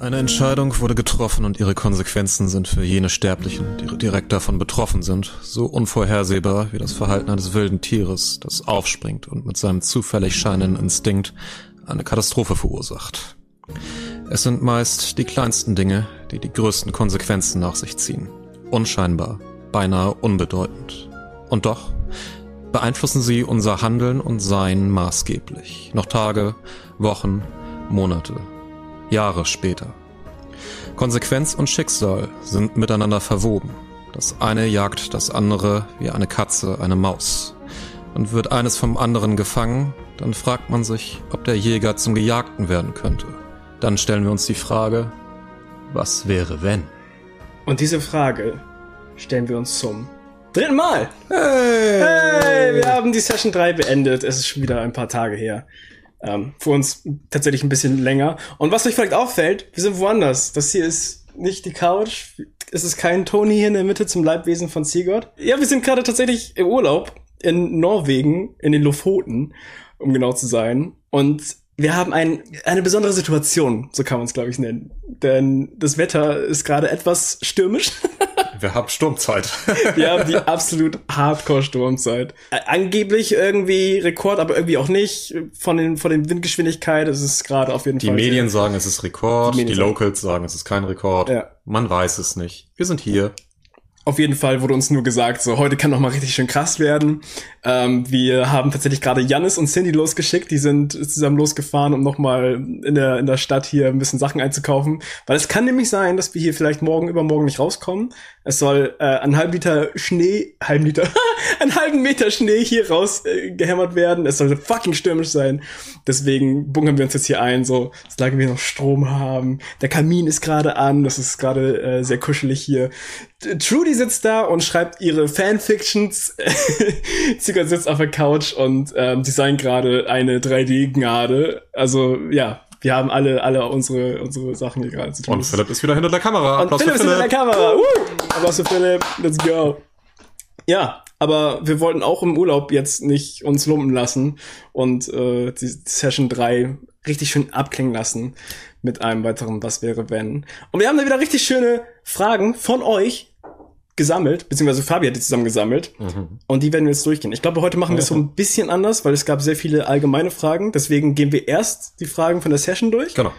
Eine Entscheidung wurde getroffen und ihre Konsequenzen sind für jene Sterblichen, die direkt davon betroffen sind, so unvorhersehbar wie das Verhalten eines wilden Tieres, das aufspringt und mit seinem zufällig scheinenden Instinkt eine Katastrophe verursacht. Es sind meist die kleinsten Dinge, die die größten Konsequenzen nach sich ziehen. Unscheinbar, beinahe unbedeutend. Und doch beeinflussen sie unser Handeln und Sein maßgeblich. Noch Tage, Wochen, Monate Jahre später. Konsequenz und Schicksal sind miteinander verwoben. Das eine jagt das andere wie eine Katze eine Maus. Und wird eines vom anderen gefangen, dann fragt man sich, ob der Jäger zum Gejagten werden könnte. Dann stellen wir uns die Frage, was wäre wenn? Und diese Frage stellen wir uns zum dritten Mal. Hey, hey wir haben die Session 3 beendet. Es ist schon wieder ein paar Tage her. Ähm, für uns tatsächlich ein bisschen länger. Und was euch vielleicht auffällt, wir sind woanders. Das hier ist nicht die Couch. Es ist kein Tony hier in der Mitte zum Leibwesen von Sigurd. Ja, wir sind gerade tatsächlich im Urlaub in Norwegen, in den Lofoten, um genau zu sein. Und wir haben ein, eine besondere Situation, so kann man es, glaube ich, nennen. Denn das Wetter ist gerade etwas stürmisch. Wir haben Sturmzeit. Wir haben die absolut Hardcore-Sturmzeit. Angeblich irgendwie Rekord, aber irgendwie auch nicht. Von den, von den Windgeschwindigkeit ist es gerade auf jeden die Fall. Die Medien sagen, es ist Rekord. Die, die Locals sagen, es ist kein Rekord. Ja. Man weiß es nicht. Wir sind hier. Auf jeden Fall wurde uns nur gesagt, so heute kann noch mal richtig schön krass werden. Ähm, wir haben tatsächlich gerade Jannis und Cindy losgeschickt. Die sind zusammen losgefahren, um noch mal in der in der Stadt hier ein bisschen Sachen einzukaufen, weil es kann nämlich sein, dass wir hier vielleicht morgen übermorgen nicht rauskommen. Es soll äh, ein halb Liter Schnee, halben Liter, einen halben Meter Schnee hier raus äh, werden. Es soll fucking stürmisch sein. Deswegen bunkern wir uns jetzt hier ein, so solange wir noch Strom haben. Der Kamin ist gerade an. Das ist gerade äh, sehr kuschelig hier. Trudy sitzt da und schreibt ihre Fanfictions. Sigurd sitzt auf der Couch und ähm, designt gerade eine 3D-Gnade. Also ja, wir haben alle, alle unsere, unsere Sachen hier gerade zu tun. Und Philipp ist wieder hinter der Kamera. Und Philipp ist hinter der Kamera. Uh! Applaus für Philipp. Let's go. Ja, aber wir wollten auch im Urlaub jetzt nicht uns lumpen lassen und äh, die Session 3 richtig schön abklingen lassen mit einem weiteren Was wäre wenn. Und wir haben da wieder richtig schöne Fragen von euch, gesammelt, beziehungsweise Fabi hat die zusammen gesammelt. Mhm. Und die werden wir jetzt durchgehen. Ich glaube, heute machen wir es so ein bisschen anders, weil es gab sehr viele allgemeine Fragen. Deswegen gehen wir erst die Fragen von der Session durch. Genau.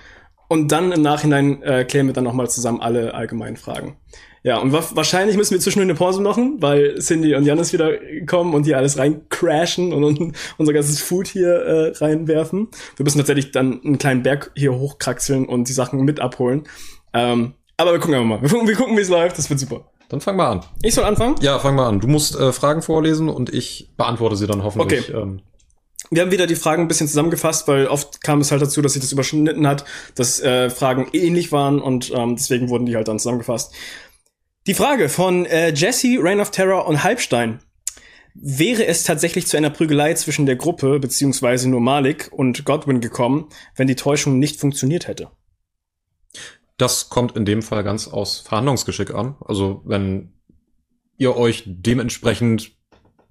Und dann im Nachhinein äh, klären wir dann nochmal zusammen alle allgemeinen Fragen. Ja, und wa wahrscheinlich müssen wir zwischendurch eine Pause machen, weil Cindy und Janis wieder kommen und hier alles rein crashen und, und unser ganzes Food hier äh, reinwerfen. Wir müssen tatsächlich dann einen kleinen Berg hier hochkraxeln und die Sachen mit abholen. Ähm, aber wir gucken einfach mal. Wir gucken, wir gucken wie es läuft. Das wird super. Dann fang mal an. Ich soll anfangen? Ja, fang mal an. Du musst äh, Fragen vorlesen und ich beantworte sie dann hoffentlich. Okay. Ähm. Wir haben wieder die Fragen ein bisschen zusammengefasst, weil oft kam es halt dazu, dass sich das überschnitten hat, dass äh, Fragen ähnlich waren und ähm, deswegen wurden die halt dann zusammengefasst. Die Frage von äh, Jesse, Reign of Terror und Halbstein. Wäre es tatsächlich zu einer Prügelei zwischen der Gruppe beziehungsweise nur Malik und Godwin gekommen, wenn die Täuschung nicht funktioniert hätte? Das kommt in dem Fall ganz aus Verhandlungsgeschick an. Also wenn ihr euch dementsprechend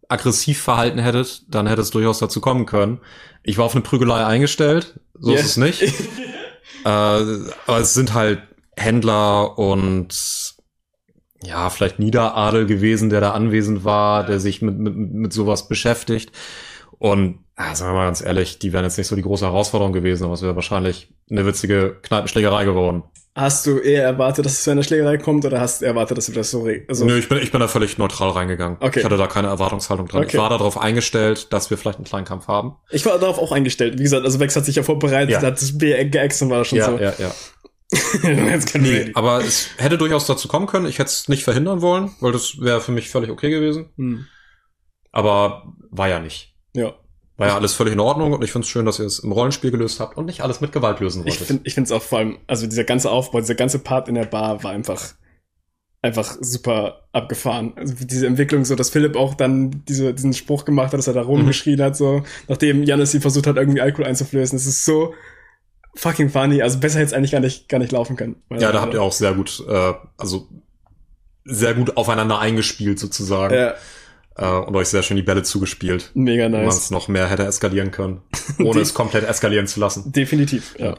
aggressiv verhalten hättet, dann hätte es durchaus dazu kommen können. Ich war auf eine Prügelei eingestellt, so yeah. ist es nicht. äh, aber es sind halt Händler und ja, vielleicht Niederadel gewesen, der da anwesend war, der sich mit, mit, mit sowas beschäftigt. Und ja, sagen wir mal ganz ehrlich, die wären jetzt nicht so die große Herausforderung gewesen, aber es wäre wahrscheinlich eine witzige Kneipenschlägerei geworden. Hast du eher erwartet, dass es zu einer Schlägerei kommt oder hast du erwartet, dass du das so also Nö, ich bin, ich bin da völlig neutral reingegangen. Okay. Ich hatte da keine Erwartungshaltung dran. Okay. Ich war darauf eingestellt, dass wir vielleicht einen kleinen Kampf haben. Ich war darauf auch eingestellt. Wie gesagt, also Wex hat sich ja vorbereitet, ja. hat das Bier geäxt und war schon ja, so. Ja, ja, ja. nee, aber es hätte durchaus dazu kommen können. Ich hätte es nicht verhindern wollen, weil das wäre für mich völlig okay gewesen. Hm. Aber war ja nicht. Ja. War ja alles völlig in Ordnung und ich finde es schön, dass ihr es im Rollenspiel gelöst habt und nicht alles mit Gewalt lösen wolltet. Ich finde ich finde es auch vor allem, also dieser ganze Aufbau, dieser ganze Part in der Bar war einfach einfach super abgefahren. Also diese Entwicklung, so dass Philipp auch dann diese, diesen Spruch gemacht hat, dass er da rumgeschrien mhm. hat, so nachdem Janis sie versucht hat, irgendwie Alkohol einzuflößen. Das ist so fucking funny. Also besser jetzt eigentlich gar nicht gar nicht laufen können. Ja, da habt ihr auch sehr gut, äh, also sehr gut aufeinander eingespielt sozusagen. Ja äh, und euch sehr schön die Bälle zugespielt. Mega nice. Man es noch mehr hätte eskalieren können, ohne es komplett eskalieren zu lassen. Definitiv, ja. ja.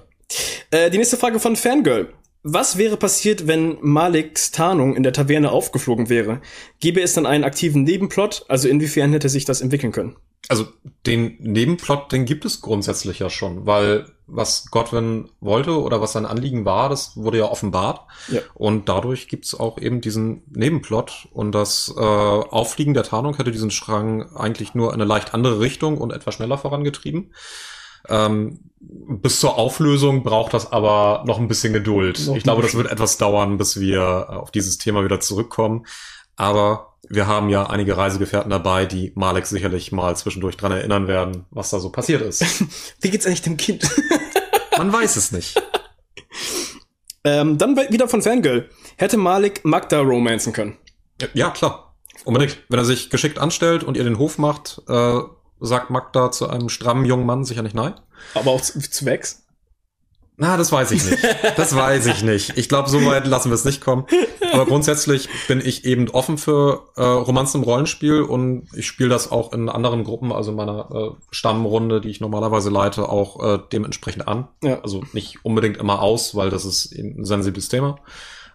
Äh, die nächste Frage von Fangirl. Was wäre passiert, wenn Maliks Tarnung in der Taverne aufgeflogen wäre? Gäbe es dann einen aktiven Nebenplot? Also inwiefern hätte sich das entwickeln können? Also den Nebenplot, den gibt es grundsätzlich ja schon, weil was Godwin wollte oder was sein Anliegen war, das wurde ja offenbart. Ja. Und dadurch gibt's auch eben diesen Nebenplot. Und das äh, Auffliegen der Tarnung hätte diesen Strang eigentlich nur in eine leicht andere Richtung und etwas schneller vorangetrieben. Ähm, bis zur Auflösung braucht das aber noch ein bisschen Geduld. Noch ich glaube, das wird etwas dauern, bis wir äh, auf dieses Thema wieder zurückkommen. Aber wir haben ja einige Reisegefährten dabei, die Malek sicherlich mal zwischendurch dran erinnern werden, was da so passiert ist. Wie geht's eigentlich dem Kind? Man weiß es nicht. ähm, dann wieder von Fangirl. Hätte Malik Magda romanzen können? Ja, klar. Unbedingt. Wenn er sich geschickt anstellt und ihr den Hof macht, äh, sagt Magda zu einem strammen jungen Mann sicher nicht nein. Aber auch zu, zu Wex? Na, das weiß ich nicht. Das weiß ich nicht. Ich glaube, so weit lassen wir es nicht kommen. Aber grundsätzlich bin ich eben offen für äh, Romanzen im Rollenspiel und ich spiele das auch in anderen Gruppen, also in meiner äh, Stammrunde, die ich normalerweise leite, auch äh, dementsprechend an. Ja. Also nicht unbedingt immer aus, weil das ist ein sensibles Thema.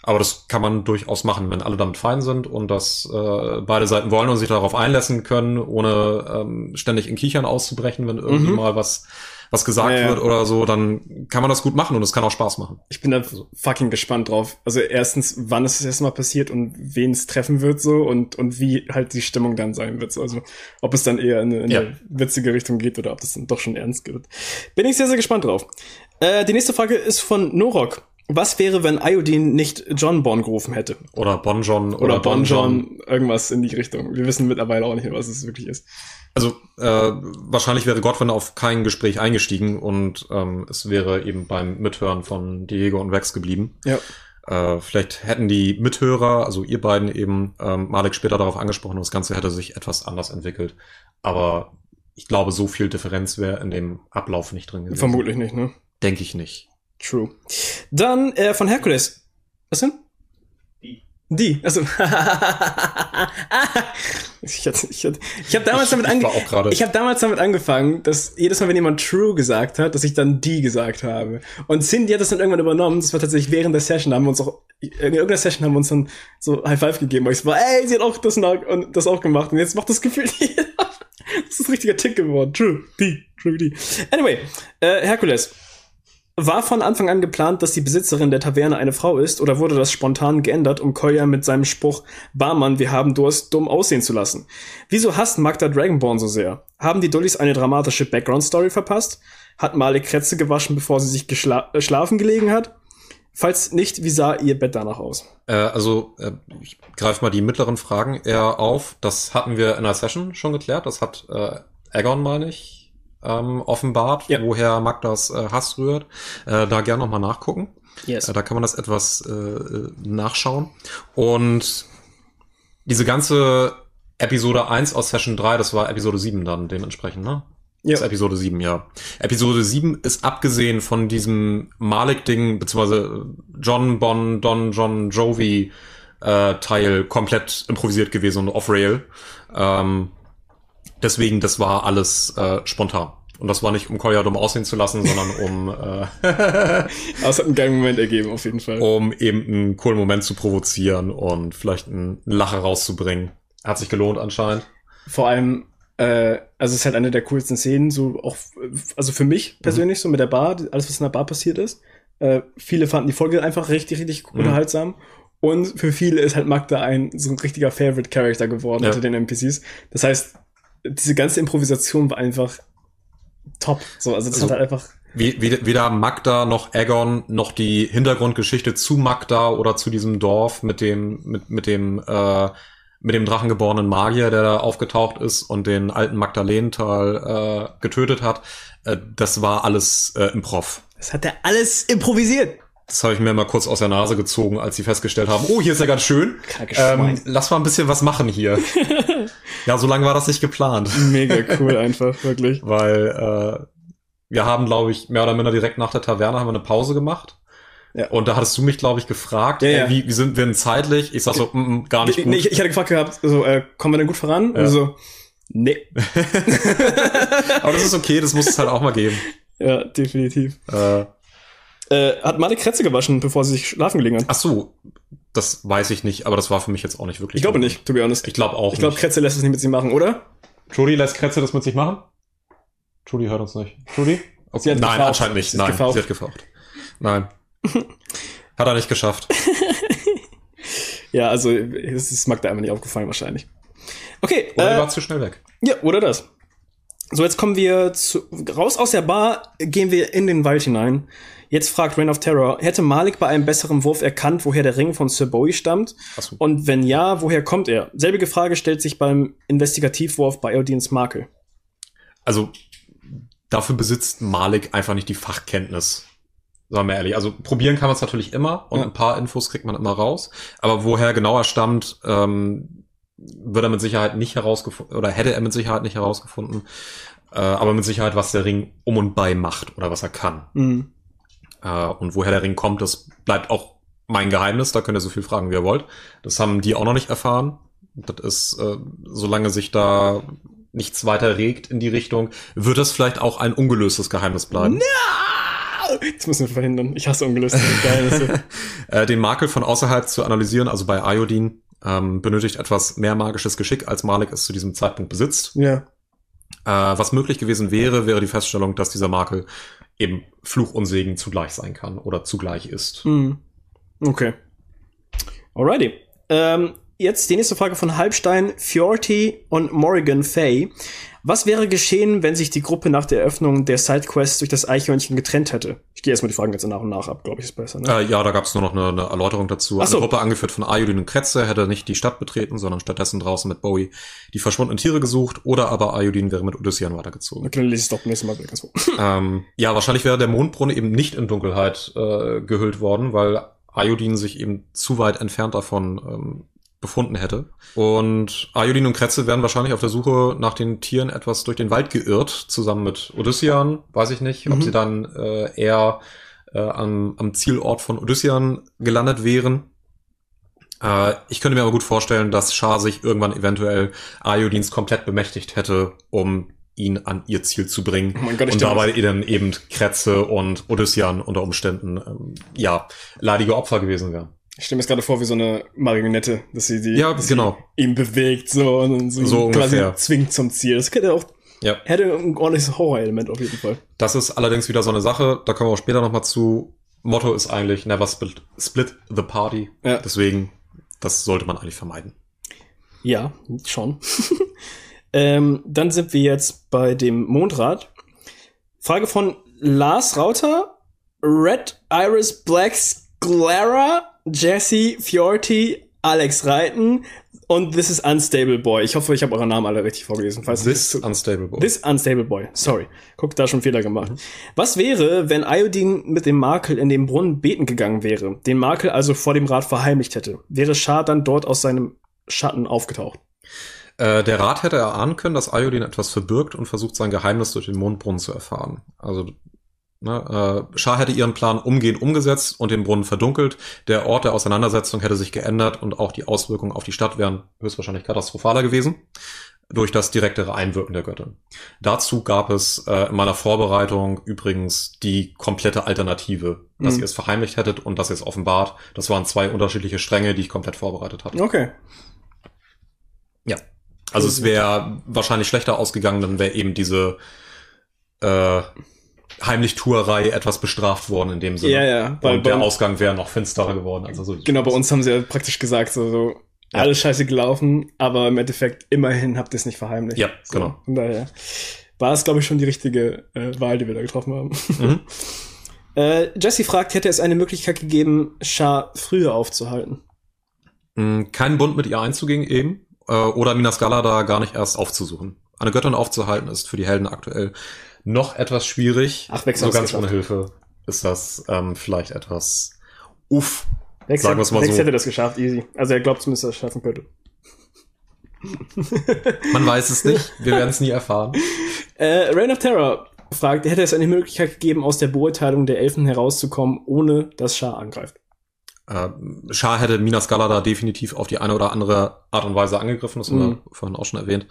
Aber das kann man durchaus machen, wenn alle damit fein sind und das äh, beide Seiten wollen und sich darauf einlassen können, ohne ähm, ständig in Kichern auszubrechen, wenn irgendwie Mhm. mal was was gesagt Ja, ja. wird oder so, dann kann man das gut machen und es kann auch Spaß machen. Ich bin da fucking gespannt drauf. Also erstens, wann es das erste Mal passiert und wen es treffen wird so und, und wie halt die Stimmung dann sein wird. So. Also ob es dann eher in, eine- in Ja. eine witzige Richtung geht oder ob das dann doch schon ernst wird. Bin ich sehr, sehr gespannt drauf. Äh, die nächste Frage ist von Norok. Was wäre, wenn Iodine nicht John Born gerufen hätte? Oder Bon John oder, Oder Bon John. John, irgendwas in die Richtung. Wir wissen mittlerweile auch nicht mehr, was es wirklich ist. Also äh, wahrscheinlich wäre Godwin auf kein Gespräch eingestiegen und ähm, es wäre eben beim Mithören von Diego und Vex geblieben. Ja. Äh, vielleicht hätten die Mithörer, also ihr beiden eben, ähm, Malek später darauf angesprochen und das Ganze hätte sich etwas anders entwickelt. Aber ich glaube, so viel Differenz wäre in dem Ablauf nicht drin gewesen. Vermutlich nicht, ne? Denke ich nicht. True. Dann äh, von Hercules. Was denn? Die. Die. Also. ich hatte, ich hatte, ich habe damals damit. Ich habe damals damit angefangen, dass jedes Mal, wenn jemand True gesagt hat, dass ich dann die gesagt habe. Und Cindy hat das dann irgendwann übernommen. Das war tatsächlich während der Session. Da haben wir uns auch in irgendeiner Session haben wir uns dann so High Five gegeben. Weil ich so war, ey, sie hat auch das, und das auch gemacht. Und jetzt macht das Gefühl jeder. Das ist ein richtiger Tick geworden. True, die, true, die. Anyway, äh, Hercules. War von Anfang an geplant, dass die Besitzerin der Taverne eine Frau ist, oder wurde das spontan geändert, um Koya mit seinem Spruch Barmann, wir haben Durst, dumm aussehen zu lassen? Wieso hasst Magda Dragonborn so sehr? Haben die Dullis eine dramatische Background-Story verpasst? Hat Malik Kretze gewaschen, bevor sie sich geschla äh, schlafen gelegen hat? Falls nicht, wie sah ihr Bett danach aus? Äh, also, äh, ich greife mal die mittleren Fragen eher auf. Das hatten wir in der Session schon geklärt. Das hat äh, Aegon, meine ich, ähm, offenbart, Ja. woher Magdas äh, Hass rührt. Äh, da gerne nochmal nachgucken. Yes. Äh, da kann man das etwas äh, nachschauen. Und diese ganze Episode 1 aus Session 3, das war Episode 7 dann dementsprechend, ne? Ja. Das ist Episode 7, ja. Episode 7 ist abgesehen von diesem Malik-Ding, beziehungsweise John, Bon, Don, John, Jovi äh, Teil komplett improvisiert gewesen und off-rail. Ähm, deswegen, das war alles äh, spontan. Und das war nicht, um Koya dumm aussehen zu lassen, sondern um, äh, Aber es hat einen geilen Moment ergeben, auf jeden Fall. um eben einen coolen Moment zu provozieren und vielleicht einen Lacher rauszubringen. Hat sich gelohnt anscheinend. Vor allem, äh, also es ist halt eine der coolsten Szenen, so auch, also für mich persönlich, so mit der Bar, alles, was in der Bar passiert ist. Äh, viele fanden die Folge einfach richtig, richtig Mhm. unterhaltsam. Und für viele ist halt Magda ein so ein richtiger Favorite Character geworden Ja. unter den NPCs. Das heißt, diese ganze Improvisation war einfach top. So, also das Also- hat halt einfach weder Magda noch Aegon noch die Hintergrundgeschichte zu Magda oder zu diesem Dorf mit dem mit mit dem äh, mit dem drachengeborenen Magier, der da aufgetaucht ist und den alten Magdalenental äh, getötet hat. Äh, das war alles äh, Improv. Das hat er alles improvisiert. Das habe ich mir mal kurz aus der Nase gezogen, als sie festgestellt haben, oh, hier ist ja ganz schön. Ähm, lass mal ein bisschen was machen hier. ja, so lange war das nicht geplant. Mega cool einfach, wirklich. weil äh, wir haben, glaube ich, mehr oder minder direkt nach der Taverne haben wir eine Pause gemacht. Ja. Und da hattest du mich, glaube ich, gefragt, Ja, ey, ja. wie, wie sind wir denn zeitlich? Ich sag so, mm, mm, gar nicht Nee, gut. ich, ich hatte gefragt gehabt, so, äh, kommen wir denn gut voran? Ja. Und so, nee. Aber das ist okay, das muss es halt auch mal geben. Ja, definitiv. Äh, Äh, hat Malik Kretze gewaschen, bevor sie sich schlafen gelegen hat? Ach so, das weiß ich nicht, aber das war für mich jetzt auch nicht wirklich. Ich glaube nicht, to be honest. Ich glaube auch Ich glaube. Kretze lässt es nicht mit sich machen, oder? Judy lässt Kretze das mit sich machen? Judy hört uns nicht. Judy? Sie hat Nein, gefaucht. anscheinend nicht. Sie Nein, gefaucht. sie hat gefaucht. Nein. hat er nicht geschafft. Ja, also es ist Magda einfach nicht aufgefallen wahrscheinlich. Okay, Oder er äh, war zu schnell weg. ja, oder das. So, jetzt kommen wir zu, raus aus der Bar, gehen wir in den Wald hinein. Jetzt fragt Reign of Terror, hätte Malik bei einem besseren Wurf erkannt, woher der Ring von Sir Bowie stammt? So. Und wenn ja, woher kommt er? Selbige Frage stellt sich beim Investigativwurf bei Iodins Makel. Also, dafür besitzt Malik einfach nicht die Fachkenntnis. Sagen wir ehrlich. Also, probieren kann man es natürlich immer und Ja. ein paar Infos kriegt man immer raus. Aber woher genau er stammt, ähm, wird er mit Sicherheit nicht herausgefunden, oder hätte er mit Sicherheit nicht herausgefunden. Äh, aber mit Sicherheit, was der Ring um und bei macht oder was er kann. Mhm. Äh, und woher der Ring kommt, das bleibt auch mein Geheimnis. Da könnt ihr so viel fragen, wie ihr wollt. Das haben die auch noch nicht erfahren. Das ist, äh, solange sich da nichts weiter regt in die Richtung, wird das vielleicht auch ein ungelöstes Geheimnis bleiben. Das müssen wir verhindern. Ich hasse ungelöste Geheimnisse. Äh, den Makel von außerhalb zu analysieren, also bei Iodin, ähm, benötigt etwas mehr magisches Geschick, als Malik es zu diesem Zeitpunkt besitzt. ja. Äh, was möglich gewesen wäre, wäre die Feststellung, dass dieser Makel eben Fluch und Segen zugleich sein kann oder zugleich ist. Mhm. Okay. Alrighty. Ähm, jetzt die nächste Frage von Halbstein, Fjorty und Morrigan Fay. Was wäre geschehen, wenn sich die Gruppe nach der Eröffnung der Sidequest durch das Eichhörnchen getrennt hätte? Ich gehe erstmal die Fragen jetzt nach und nach ab, glaube ich, ist besser. Ne? Äh, ja, da gab es nur noch eine, eine Erläuterung dazu. Ach so. Eine Gruppe angeführt von Ayudin und Kretze hätte nicht die Stadt betreten, sondern stattdessen draußen mit Bowie die verschwundenen Tiere gesucht oder aber Ayudin wäre mit Odyssean weitergezogen. Okay, dann lese ich es doch nächstes Mal ganz ähm, ja, wahrscheinlich wäre der Mondbrunnen eben nicht in Dunkelheit äh, gehüllt worden, weil Ayudin sich eben zu weit entfernt davon ähm, befunden hätte. Und Ayudin und Kretze wären wahrscheinlich auf der Suche nach den Tieren etwas durch den Wald geirrt, zusammen mit Odyssean. Weiß ich nicht, ob Mhm. sie dann äh, eher äh, am, am Zielort von Odyssean gelandet wären. Äh, ich könnte mir aber gut vorstellen, dass Shah sich irgendwann eventuell Ayudins komplett bemächtigt hätte, um ihn an ihr Ziel zu bringen. Oh mein Gott, und dabei dann eben Kretze und Odyssean unter Umständen, ähm, ja, leidige Opfer gewesen wären. Ich stelle mir jetzt gerade vor wie so eine Marionette, dass sie die Ja, genau. ihn bewegt so und so, So quasi ungefähr. zwingt zum Ziel. Das könnte auch Ja. hätte ein ordentliches Horrorelement auf jeden Fall. Das ist allerdings wieder so eine Sache, da kommen wir auch später nochmal zu. Motto ist eigentlich never split, split the party. Ja. Deswegen, das sollte man eigentlich vermeiden. Ja, schon. ähm, dann sind wir jetzt bei dem Mondrad. Frage von Lars Rauter, Red Iris Black Sclera, Jesse Fiorti, Alex Reiten und This is Unstable Boy. Ich hoffe, ich habe eure Namen alle richtig vorgelesen. Falls This ich- unstable boy. This Unstable Boy. Sorry. Guck, da schon Fehler gemacht. Was wäre, wenn Iodin mit dem Makel in den Brunnen beten gegangen wäre, den Makel also vor dem Rat verheimlicht hätte? Wäre Shah dann dort aus seinem Schatten aufgetaucht? Äh, der Rat hätte erahnen können, dass Iodin etwas verbirgt und versucht, sein Geheimnis durch den Mondbrunnen zu erfahren. Also, ne, äh, Shah hätte ihren Plan umgehend umgesetzt und den Brunnen verdunkelt. Der Ort der Auseinandersetzung hätte sich geändert und auch die Auswirkungen auf die Stadt wären höchstwahrscheinlich katastrophaler gewesen. Durch das direktere Einwirken der Göttin. Dazu gab es äh, in meiner Vorbereitung übrigens die komplette Alternative, dass Mhm. ihr es verheimlicht hättet und dass ihr es offenbart. Das waren zwei unterschiedliche Stränge, die ich komplett vorbereitet hatte. Okay. Ja. Also es wäre wahrscheinlich schlechter ausgegangen, dann wäre eben diese äh, Heimlichtuerei etwas bestraft worden in dem Sinne. Ja, ja. Weil Und der Ausgang wäre noch finsterer geworden. Also so genau, bei uns haben sie ja praktisch gesagt, so, so Ja. alles scheiße gelaufen, aber im Endeffekt immerhin habt ihr es nicht verheimlicht. Ja, so, genau. Von daher war es, glaube ich, schon die richtige äh, Wahl, die wir da getroffen haben. Mhm. Äh, Jesse fragt, hätte es eine Möglichkeit gegeben, Shah früher aufzuhalten? Mm, Keinen Bund mit ihr einzugehen eben. Äh, oder Minas Galada gar nicht erst aufzusuchen. Eine Göttin aufzuhalten ist für die Helden aktuell noch etwas schwierig. Ach, Vex so ganz geschafft. ohne Hilfe ist das ähm, vielleicht etwas uff. Vex, Sagen wir's mal Vex so. hätte das geschafft, easy. Also er glaubt zumindest, dass er es schaffen könnte. Man weiß es nicht. Wir werden es nie erfahren. Äh, Reign of Terror fragt, hätte es eine Möglichkeit gegeben, aus der Beurteilung der Elfen herauszukommen, ohne dass Shah angreift? Äh, Shah hätte Minas Galada definitiv auf die eine oder andere Art und Weise angegriffen, das haben wir vorhin auch schon erwähnt.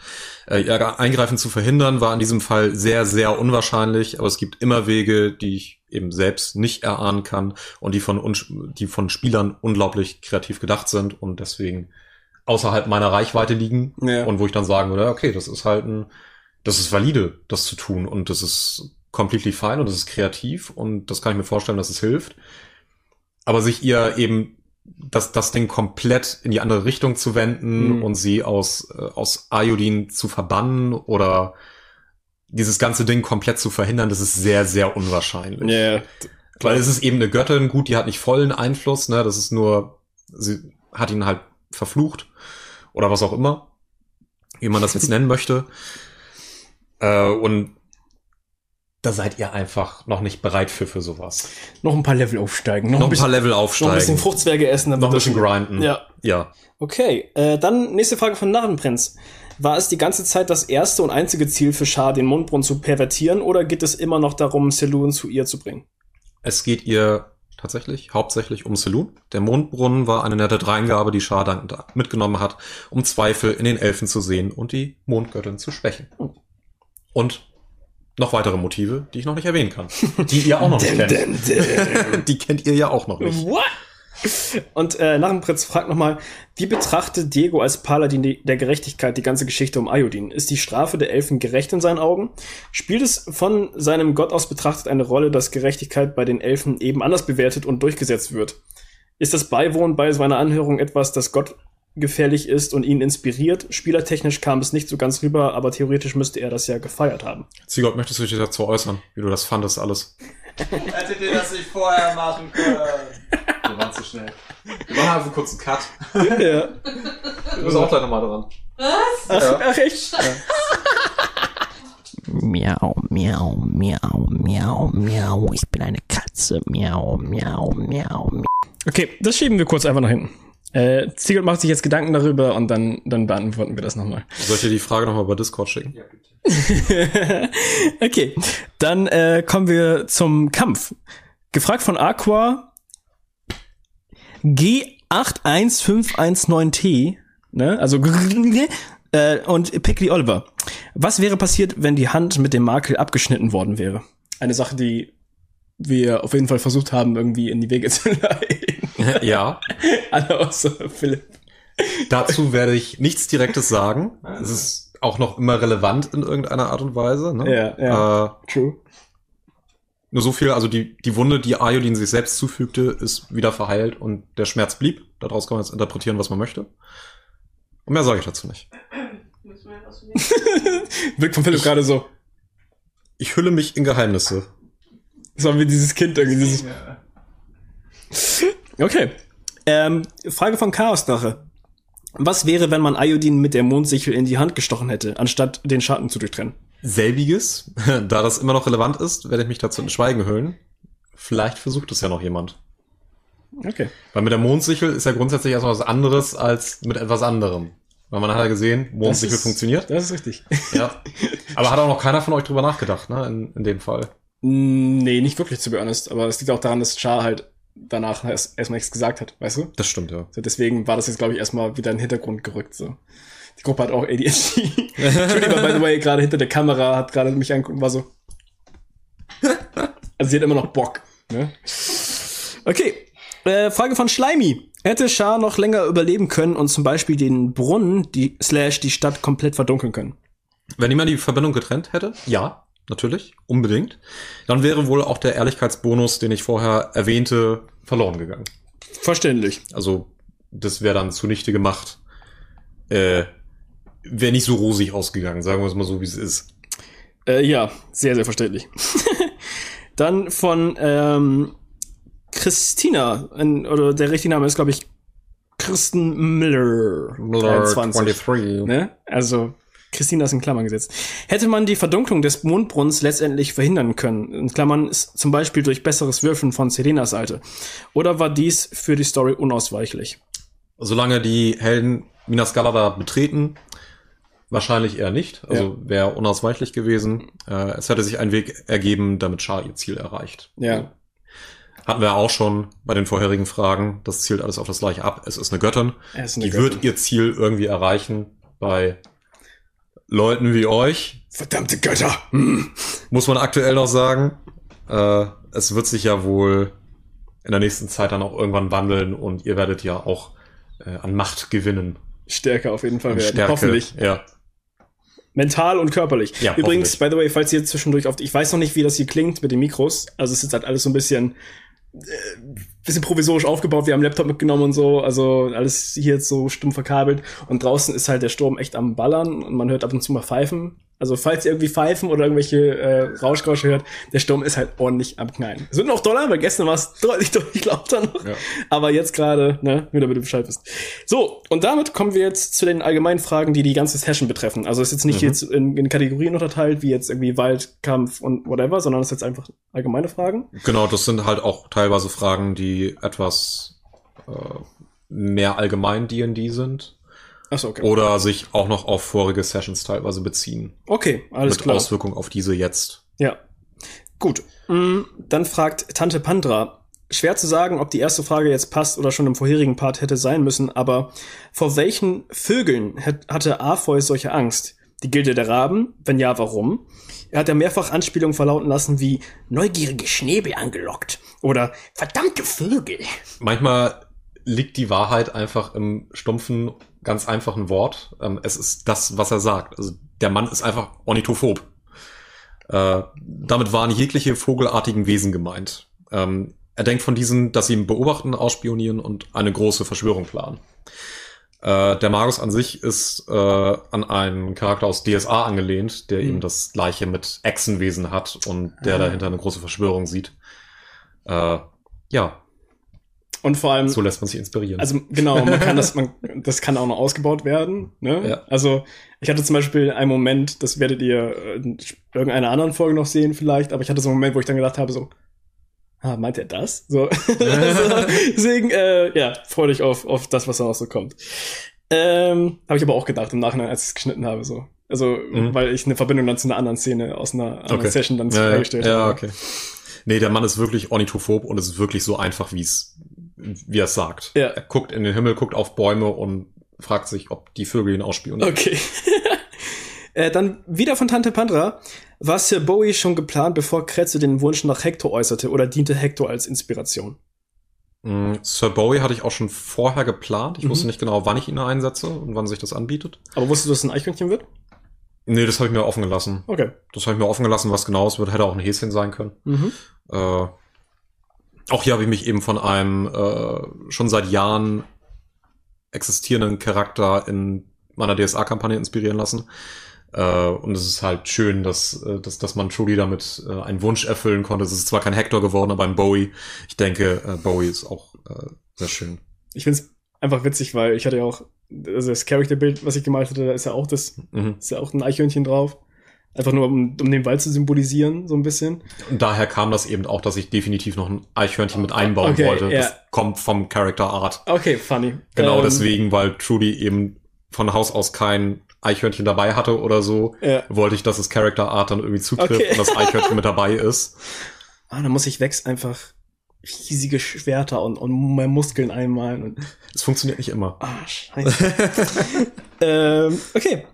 Äh, ihr Eingreifen zu verhindern war in diesem Fall sehr, sehr unwahrscheinlich, aber es gibt immer Wege, die ich eben selbst nicht erahnen kann und die von, uns, die von Spielern unglaublich kreativ gedacht sind und deswegen außerhalb meiner Reichweite liegen Ja. und wo ich dann sagen würde, okay, das ist halt ein, das ist valide, das zu tun und das ist completely fine und das ist kreativ und das kann ich mir vorstellen, dass es hilft. Aber sich ihr eben das, das Ding komplett in die andere Richtung zu wenden Mhm. und sie aus, äh, aus Iodin zu verbannen oder dieses ganze Ding komplett zu verhindern, das ist sehr, sehr unwahrscheinlich. Ja, Weil es ist eben eine Göttin, gut, die hat nicht vollen Einfluss, ne, das ist nur, sie hat ihn halt verflucht oder was auch immer, wie man das jetzt nennen möchte. Äh, und da seid ihr einfach noch nicht bereit für, für sowas. noch ein paar Level aufsteigen. Noch, Noch ein bisschen, paar Level noch ein bisschen aufsteigen. Fruchtzwerge essen. Noch ein bisschen grinden. Ja. Ja. Okay, äh, dann nächste Frage von Narrenprinz. War es die ganze Zeit das erste und einzige Ziel für Shah, den Mondbrunnen zu pervertieren, oder geht es immer noch darum, Selûne zu ihr zu bringen? Es geht ihr tatsächlich hauptsächlich um Selûne. Der Mondbrunnen war eine nette Dreingabe, die Shah dann da mitgenommen hat, um Zweifel in den Elfen zu sehen und die Mondgöttin zu schwächen. Und noch weitere Motive, die ich noch nicht erwähnen kann. Die ihr auch noch nicht kennt. Die kennt ihr ja auch noch nicht. What? Und äh, Narrenprinz fragt nochmal, wie betrachtet Diego als Paladin der Gerechtigkeit die ganze Geschichte um Iodin? Ist die Strafe der Elfen gerecht in seinen Augen? Spielt es von seinem Gott aus betrachtet eine Rolle, dass Gerechtigkeit bei den Elfen eben anders bewertet und durchgesetzt wird? Ist das Beiwohnen bei seiner Anhörung etwas, das Gott gefährlich ist und ihn inspiriert? Spielertechnisch kam es nicht so ganz rüber, aber theoretisch müsste er das ja gefeiert haben. Ziegert, möchtest du dich dazu äußern, wie du das fandest alles? Hättet ihr das nicht vorher machen können? Wir waren zu schnell. Wir machen einfach kurz einen Cut. ja. Du bist auch gleich nochmal dran. Ach, ach echt? Miau, miau, miau, miau, miau. Ich bin eine Katze. Miau, miau, miau, miau. Okay, das schieben wir kurz einfach nach hinten. Äh, Ziegel macht sich jetzt Gedanken darüber und dann, dann beantworten wir das nochmal. Soll ich dir die Frage nochmal bei Discord schicken? okay, dann äh, kommen wir zum Kampf. Gefragt von Aqua G81519T, ne? Also äh, und Pickley Oliver. Was wäre passiert, wenn die Hand mit dem Makel abgeschnitten worden wäre? Eine Sache, die wir auf jeden Fall versucht haben, irgendwie in die Wege zu leiten. ja. Alle außer Philipp. Dazu werde ich nichts Direktes sagen. Es ist auch noch immer relevant in irgendeiner Art und Weise. Ne? Ja, ja. Äh, True. nur so viel, also die, die Wunde, die Ayodin sich selbst zufügte, ist wieder verheilt und der Schmerz blieb. Daraus kann man jetzt interpretieren, was man möchte. Und mehr sage ich dazu nicht. Wirkt von Philipp gerade so. Ich hülle mich in Geheimnisse. Das war wie dieses Kind irgendwie. Dieses okay. Ähm, Frage von Chaosdrache. Was wäre, wenn man Iodin mit der Mondsichel in die Hand gestochen hätte, anstatt den Schatten zu durchtrennen? Selbiges, da das immer noch relevant ist, werde ich mich dazu in Schweigen hüllen. Vielleicht versucht es ja noch jemand. Okay. Weil mit der Mondsichel ist ja grundsätzlich erstmal was anderes als mit etwas anderem. Weil man hat ja gesehen, Mondsichel ist- funktioniert. Das ist richtig. Ja. Aber hat auch noch keiner von euch drüber nachgedacht, ne? In, in dem Fall. Nee, nicht wirklich, to be honest. Aber es liegt auch daran, dass Char halt danach erst- erstmal nichts gesagt hat, weißt du? Das stimmt, ja. So, deswegen war das jetzt, glaube ich, erstmal wieder in den Hintergrund gerückt. So. Die Gruppe hat auch ADHD. Entschuldigung, by the way, gerade hinter der Kamera hat gerade mich angeguckt und war so. Also sie hat immer noch Bock. Ne? Okay. Äh, Frage von Schleimi. Hätte Shah noch länger überleben können und zum Beispiel den Brunnen, die slash die Stadt komplett verdunkeln können? Wenn jemand die Verbindung getrennt hätte, ja, natürlich, unbedingt, dann wäre wohl auch der Ehrlichkeitsbonus, den ich vorher erwähnte, verloren gegangen. Verständlich. Also, das wäre dann zunichte gemacht. Äh, wäre nicht so rosig ausgegangen, sagen wir es mal so, wie es ist. Äh, ja, sehr, sehr verständlich. Dann von ähm, Christina, ein, oder der richtige Name ist, glaube ich, Kristen Miller. 23. Ne? Also, Christina ist in Klammern gesetzt. Hätte man die Verdunklung des Mondbrunnens letztendlich verhindern können, in Klammern ist zum Beispiel durch besseres Würfeln von Selenas Seite, oder war dies für die Story unausweichlich? Solange die Helden Minas Galada betreten, wahrscheinlich eher nicht. Also wäre unausweichlich gewesen. Äh, es hätte sich ein Weg ergeben, damit Char ihr Ziel erreicht. Ja. Hatten wir auch schon bei den vorherigen Fragen. Das zielt alles auf das gleiche ab. Es ist eine Göttin. Ist eine die Göttin. wird ihr Ziel irgendwie erreichen bei Leuten wie euch. Verdammte Götter. Hm. Muss man aktuell noch sagen. Äh, es wird sich ja wohl in der nächsten Zeit dann auch irgendwann wandeln und ihr werdet ja auch äh, an Macht gewinnen. Stärker auf jeden Fall An werden. Stärke. Hoffentlich. Ja. Mental und körperlich. Ja, Übrigens, by the way, falls ihr zwischendurch auf, ich weiß noch nicht, wie das hier klingt mit den Mikros. Also es ist halt alles so ein bisschen, äh, bisschen provisorisch aufgebaut. Wir haben Laptop mitgenommen und so. Also alles hier jetzt so stumm verkabelt. Und draußen ist halt der Sturm echt am Ballern und man hört ab und zu mal Pfeifen. Also falls ihr irgendwie Pfeifen oder irgendwelche äh, Rauschgeräusche hört, der Sturm ist halt ordentlich am Knallen. Es wird noch doller, weil gestern war es deutlich, deutlich lauter noch. Ja. Aber jetzt gerade, ne, nur damit du Bescheid wisst. So, und damit kommen wir jetzt zu den allgemeinen Fragen, die die ganze Session betreffen. Also es ist jetzt nicht Mhm. jetzt in, in Kategorien unterteilt, wie jetzt irgendwie Wald, Kampf und whatever, sondern es ist jetzt einfach allgemeine Fragen. Genau, das sind halt auch teilweise Fragen, die etwas äh, mehr allgemein D&D sind. Achso, okay. Oder sich auch noch auf vorige Sessions teilweise beziehen. Okay, alles mit klar. Auswirkung auf diese jetzt. Ja. Gut. Mm, Dann fragt Tante Pandra. Schwer zu sagen, ob die erste Frage jetzt passt oder schon im vorherigen Part hätte sein müssen, aber vor welchen Vögeln hat- hatte Arpheus solche Angst? Die Gilde der Raben? Wenn ja, warum? Er hat ja mehrfach Anspielungen verlauten lassen wie neugierige Schnäbel angelockt oder verdammte Vögel. Manchmal liegt die Wahrheit einfach im stumpfen, ganz einfachen Wort. Ähm, es ist das, was er sagt. Also der Mann ist einfach ornithophob. Äh, damit waren jegliche vogelartigen Wesen gemeint. Ähm, er denkt von diesen, dass sie ihn beobachten, ausspionieren und eine große Verschwörung planen. Äh, der Magus an sich ist äh, an einen Charakter aus DSA angelehnt, der Mhm. eben das gleiche mit Echsenwesen hat und der Ah. dahinter eine große Verschwörung sieht. Äh, ja, Und vor allem, so lässt man sich inspirieren. Also genau, man kann das, man, das kann auch noch ausgebaut werden. Ne? Ja. Also ich hatte zum Beispiel einen Moment, das werdet ihr äh, in irgendeiner anderen Folge noch sehen vielleicht, aber ich hatte so einen Moment, wo ich dann gedacht habe, so, ah, meint er das? So. also, deswegen, äh, ja, freu dich auf, auf das, was da noch so kommt. Ähm, habe ich aber auch gedacht im Nachhinein, als ich es geschnitten habe, so. Also, Mhm. weil ich eine Verbindung dann zu einer anderen Szene aus einer anderen Okay. Session dann ja, ja, hergestellt ja, habe. okay. Nee, der Mann ist wirklich ornithophob und es ist wirklich so einfach, wie es, wie er es sagt. Ja. Er guckt in den Himmel, guckt auf Bäume und fragt sich, ob die Vögel ihn ausspionieren. Okay. äh, dann wieder von Tante Pandra. War Sir Bowie schon geplant, bevor Kretze den Wunsch nach Hector äußerte oder diente Hector als Inspiration? Mm, Sir Bowie hatte ich auch schon vorher geplant. Ich Mhm. wusste nicht genau, wann ich ihn einsetze und wann sich das anbietet. Aber wusstest du, dass es ein Eichhörnchen wird? Nee, das habe ich mir offen gelassen. Okay. Das habe ich mir offen gelassen, was genau es wird. Hätte auch ein Häschen sein können. Mhm. Äh, auch hier habe ich mich eben von einem äh, schon seit Jahren existierenden Charakter in meiner DSA-Kampagne inspirieren lassen. Äh, und es ist halt schön, dass, äh, dass, dass man Trudy damit äh, einen Wunsch erfüllen konnte. Es ist zwar kein Hector geworden, aber ein Bowie. Ich denke, äh, Bowie ist auch äh, sehr schön. Ich find's einfach witzig, weil ich hatte ja auch, also das Charakterbild, was ich gemalt hatte, da ist ja auch das, Mhm. ist ja auch ein Eichhörnchen drauf. Einfach nur, um, um den Wald zu symbolisieren, so ein bisschen. Und daher kam das eben auch, dass ich definitiv noch ein Eichhörnchen mit einbauen Okay, wollte. ja. Das kommt vom Character Art. Okay, funny. Genau Ähm, deswegen, weil Trudy eben von Haus aus kein Eichhörnchen dabei hatte oder so, Ja. wollte ich, dass das Character Art dann irgendwie zutrifft Okay. und das Eichhörnchen mit dabei ist. Ah, dann muss ich Wex einfach riesige Schwerter und, und meine Muskeln einmalen und Es funktioniert nicht immer. Ah, scheiße. ähm, okay.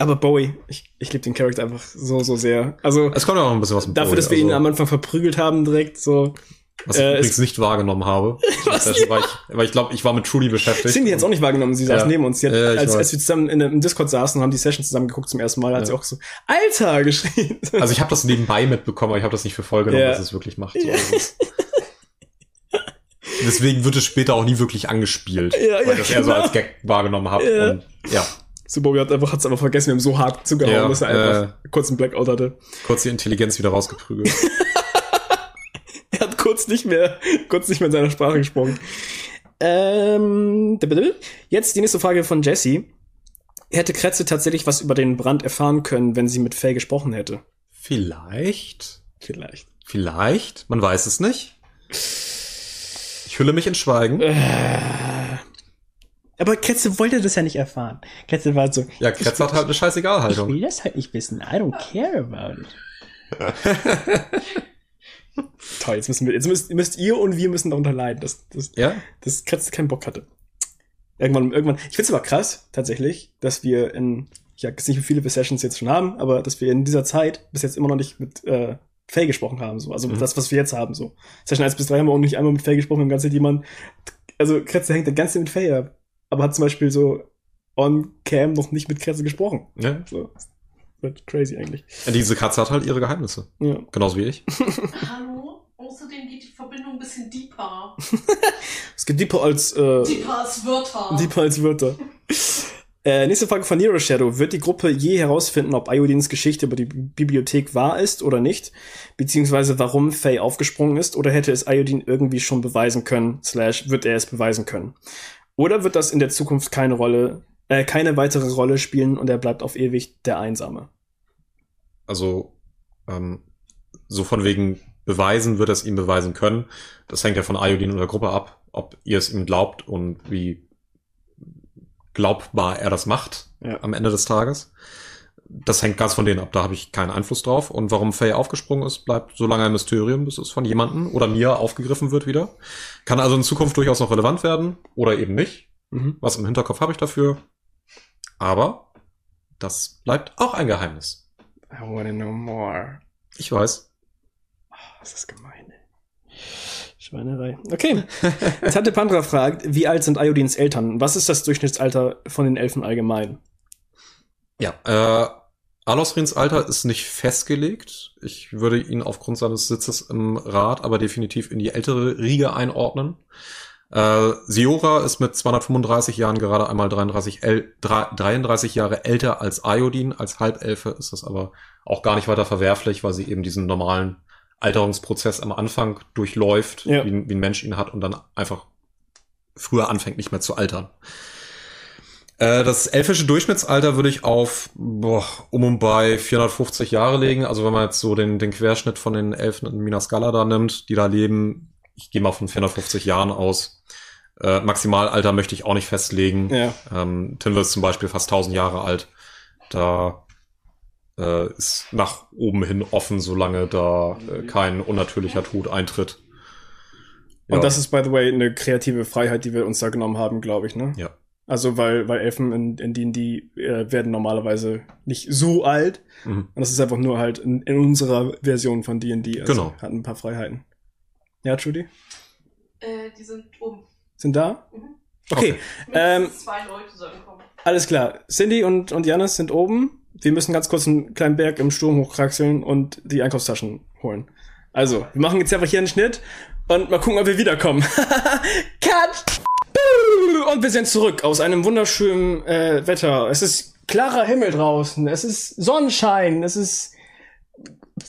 Aber Bowie, ich, ich liebe den Charakter einfach so, so sehr. Also Es kommt ja auch noch ein bisschen was mit dafür, Bowie, dass wir ihn also, am Anfang verprügelt haben direkt, so. was ich äh, übrigens nicht wahrgenommen habe. Was Das, weil ich, weil ich glaube, ich war mit Trudy beschäftigt. Cindy hat es auch nicht wahrgenommen, sie saß Ja. neben uns. Hat, Ja, als, als wir zusammen in, im Discord saßen und haben die Session zusammen geguckt zum ersten Mal, hat Ja. sie auch so, Alter, geschrien. Also ich habe das nebenbei mitbekommen, aber ich habe das nicht für voll genommen, Ja. was es wirklich macht. So, also es- Deswegen wird es später auch nie wirklich angespielt, Ja, weil ja, ich das eher so genau. als Gag wahrgenommen habe. Ja. Und Bowie hat einfach, hat's einfach vergessen, wir haben so hart zugehauen, Ja, dass er einfach kurz einen Blackout hatte. kurz die Intelligenz wieder rausgeprügelt. Er hat kurz nicht mehr, kurz nicht mehr in seiner Sprache gesprochen. Ähm, jetzt die nächste Frage von Jesse. Hätte Kretze tatsächlich was über den Brand erfahren können, wenn sie mit Faye gesprochen hätte? Vielleicht. Vielleicht. Vielleicht. Man weiß es nicht. Ich hülle mich in Schweigen. Aber Kretze wollte das ja nicht erfahren. Kretze war so, Ja, Kretz hat halt eine ich Scheißegal-Haltung. will das halt nicht wissen. I don't care about it. Toll, jetzt müssen wir, jetzt müsst, müsst ihr und wir müssen darunter leiden, dass, dass, Ja? dass Kratz keinen Bock hatte. Irgendwann, irgendwann. Ich find's aber krass, tatsächlich, dass wir in, ich weiß nicht, wie viele wir Sessions jetzt schon haben, aber dass wir in dieser Zeit bis jetzt immer noch nicht mit äh, Faye gesprochen haben. So. Also Mhm. das, was wir jetzt haben. so. Session 1 bis 3 haben wir auch nicht einmal mit Faye gesprochen, wir haben Zeit jemand. Also Kretze hängt der ganze mit Faye ab. Aber hat zum Beispiel so on cam noch nicht mit Kretze gesprochen. ja. So. Wird crazy eigentlich. Diese Katze hat halt ihre Geheimnisse. Ja. Genauso wie ich. Hallo? Außerdem geht die Verbindung ein bisschen deeper. Es gibt Deeper als äh, Deeper als Wörter. Deeper als Wörter. Äh, nächste Frage von Nero Shadow. Wird die Gruppe je herausfinden, ob Iodins Geschichte über die Bibliothek wahr ist oder nicht? Beziehungsweise warum Faye aufgesprungen ist? Oder hätte es Iodin irgendwie schon beweisen können? Slash, wird er es beweisen können? Oder wird das in der Zukunft keine Rolle, äh, keine weitere Rolle spielen und er bleibt auf ewig der Einsame? Also, ähm, so von wegen beweisen wird er es ihm beweisen können. Das hängt ja von Iodin und der Gruppe ab, ob ihr es ihm glaubt und wie glaubbar er das macht Ja. am Ende des Tages. Das hängt ganz von denen ab, da habe ich keinen Einfluss drauf. Und warum Faye aufgesprungen ist, bleibt so lange ein Mysterium, bis es von jemandem oder mir aufgegriffen wird wieder. Kann also in Zukunft durchaus noch relevant werden oder eben nicht. Mhm. Was im Hinterkopf habe ich dafür. Aber das bleibt auch ein Geheimnis. I wanna know more. Ich weiß. Das ist gemein. Schweinerei. Okay. Tante Pandra fragt, wie alt sind Iodins Eltern? Was ist das Durchschnittsalter von den Elfen allgemein? Ja, äh, Alosrins Alter ist nicht festgelegt. Ich würde ihn aufgrund seines Sitzes im Rat aber definitiv in die ältere Riege einordnen. Äh, Siora ist mit 235 Jahren gerade einmal 33, äl 33 Jahre älter als Iodin. Als Halbelfe ist das aber auch gar nicht weiter verwerflich, weil sie eben diesen normalen Alterungsprozess am Anfang durchläuft, Ja. wie, wie ein Mensch ihn hat und dann einfach früher anfängt, nicht mehr zu altern. Äh, Das elfische Durchschnittsalter würde ich auf boah, um und bei 450 Jahre legen. Also wenn man jetzt so den, den Querschnitt von den Elfen in Minas Scala da nimmt, die da leben, ich gehe mal von 450 Jahren aus. Äh, Maximalalter möchte ich auch nicht festlegen. Ja. Ähm, Tinwil ist zum Beispiel fast 1000 Jahre alt. Da äh, ist nach oben hin offen, solange da äh, kein unnatürlicher Tod eintritt. Und das ist, by the way, eine kreative Freiheit, die wir uns da genommen haben, glaube ich, ne? Ja. Also, weil, weil Elfen in, in D&D äh, werden normalerweise nicht so alt. Mhm. Und das ist einfach nur halt in, in unserer Version von D&D. Also Genau. Hat ein paar Freiheiten. Ja, Judy? Äh, die sind oben. Sind da? Mhm. Okay. Ähm, Mindestens zwei Leute sollen kommen. Alles klar. Cindy und, und Janis sind oben. Wir müssen ganz kurz einen kleinen Berg im Sturm hochkraxeln und die Einkaufstaschen holen. Also, wir machen jetzt einfach hier einen Schnitt und mal gucken, ob wir wiederkommen. Cut! Und wir sind zurück aus einem wunderschönen äh, Wetter. Es ist klarer Himmel draußen. Es ist Sonnenschein. Es ist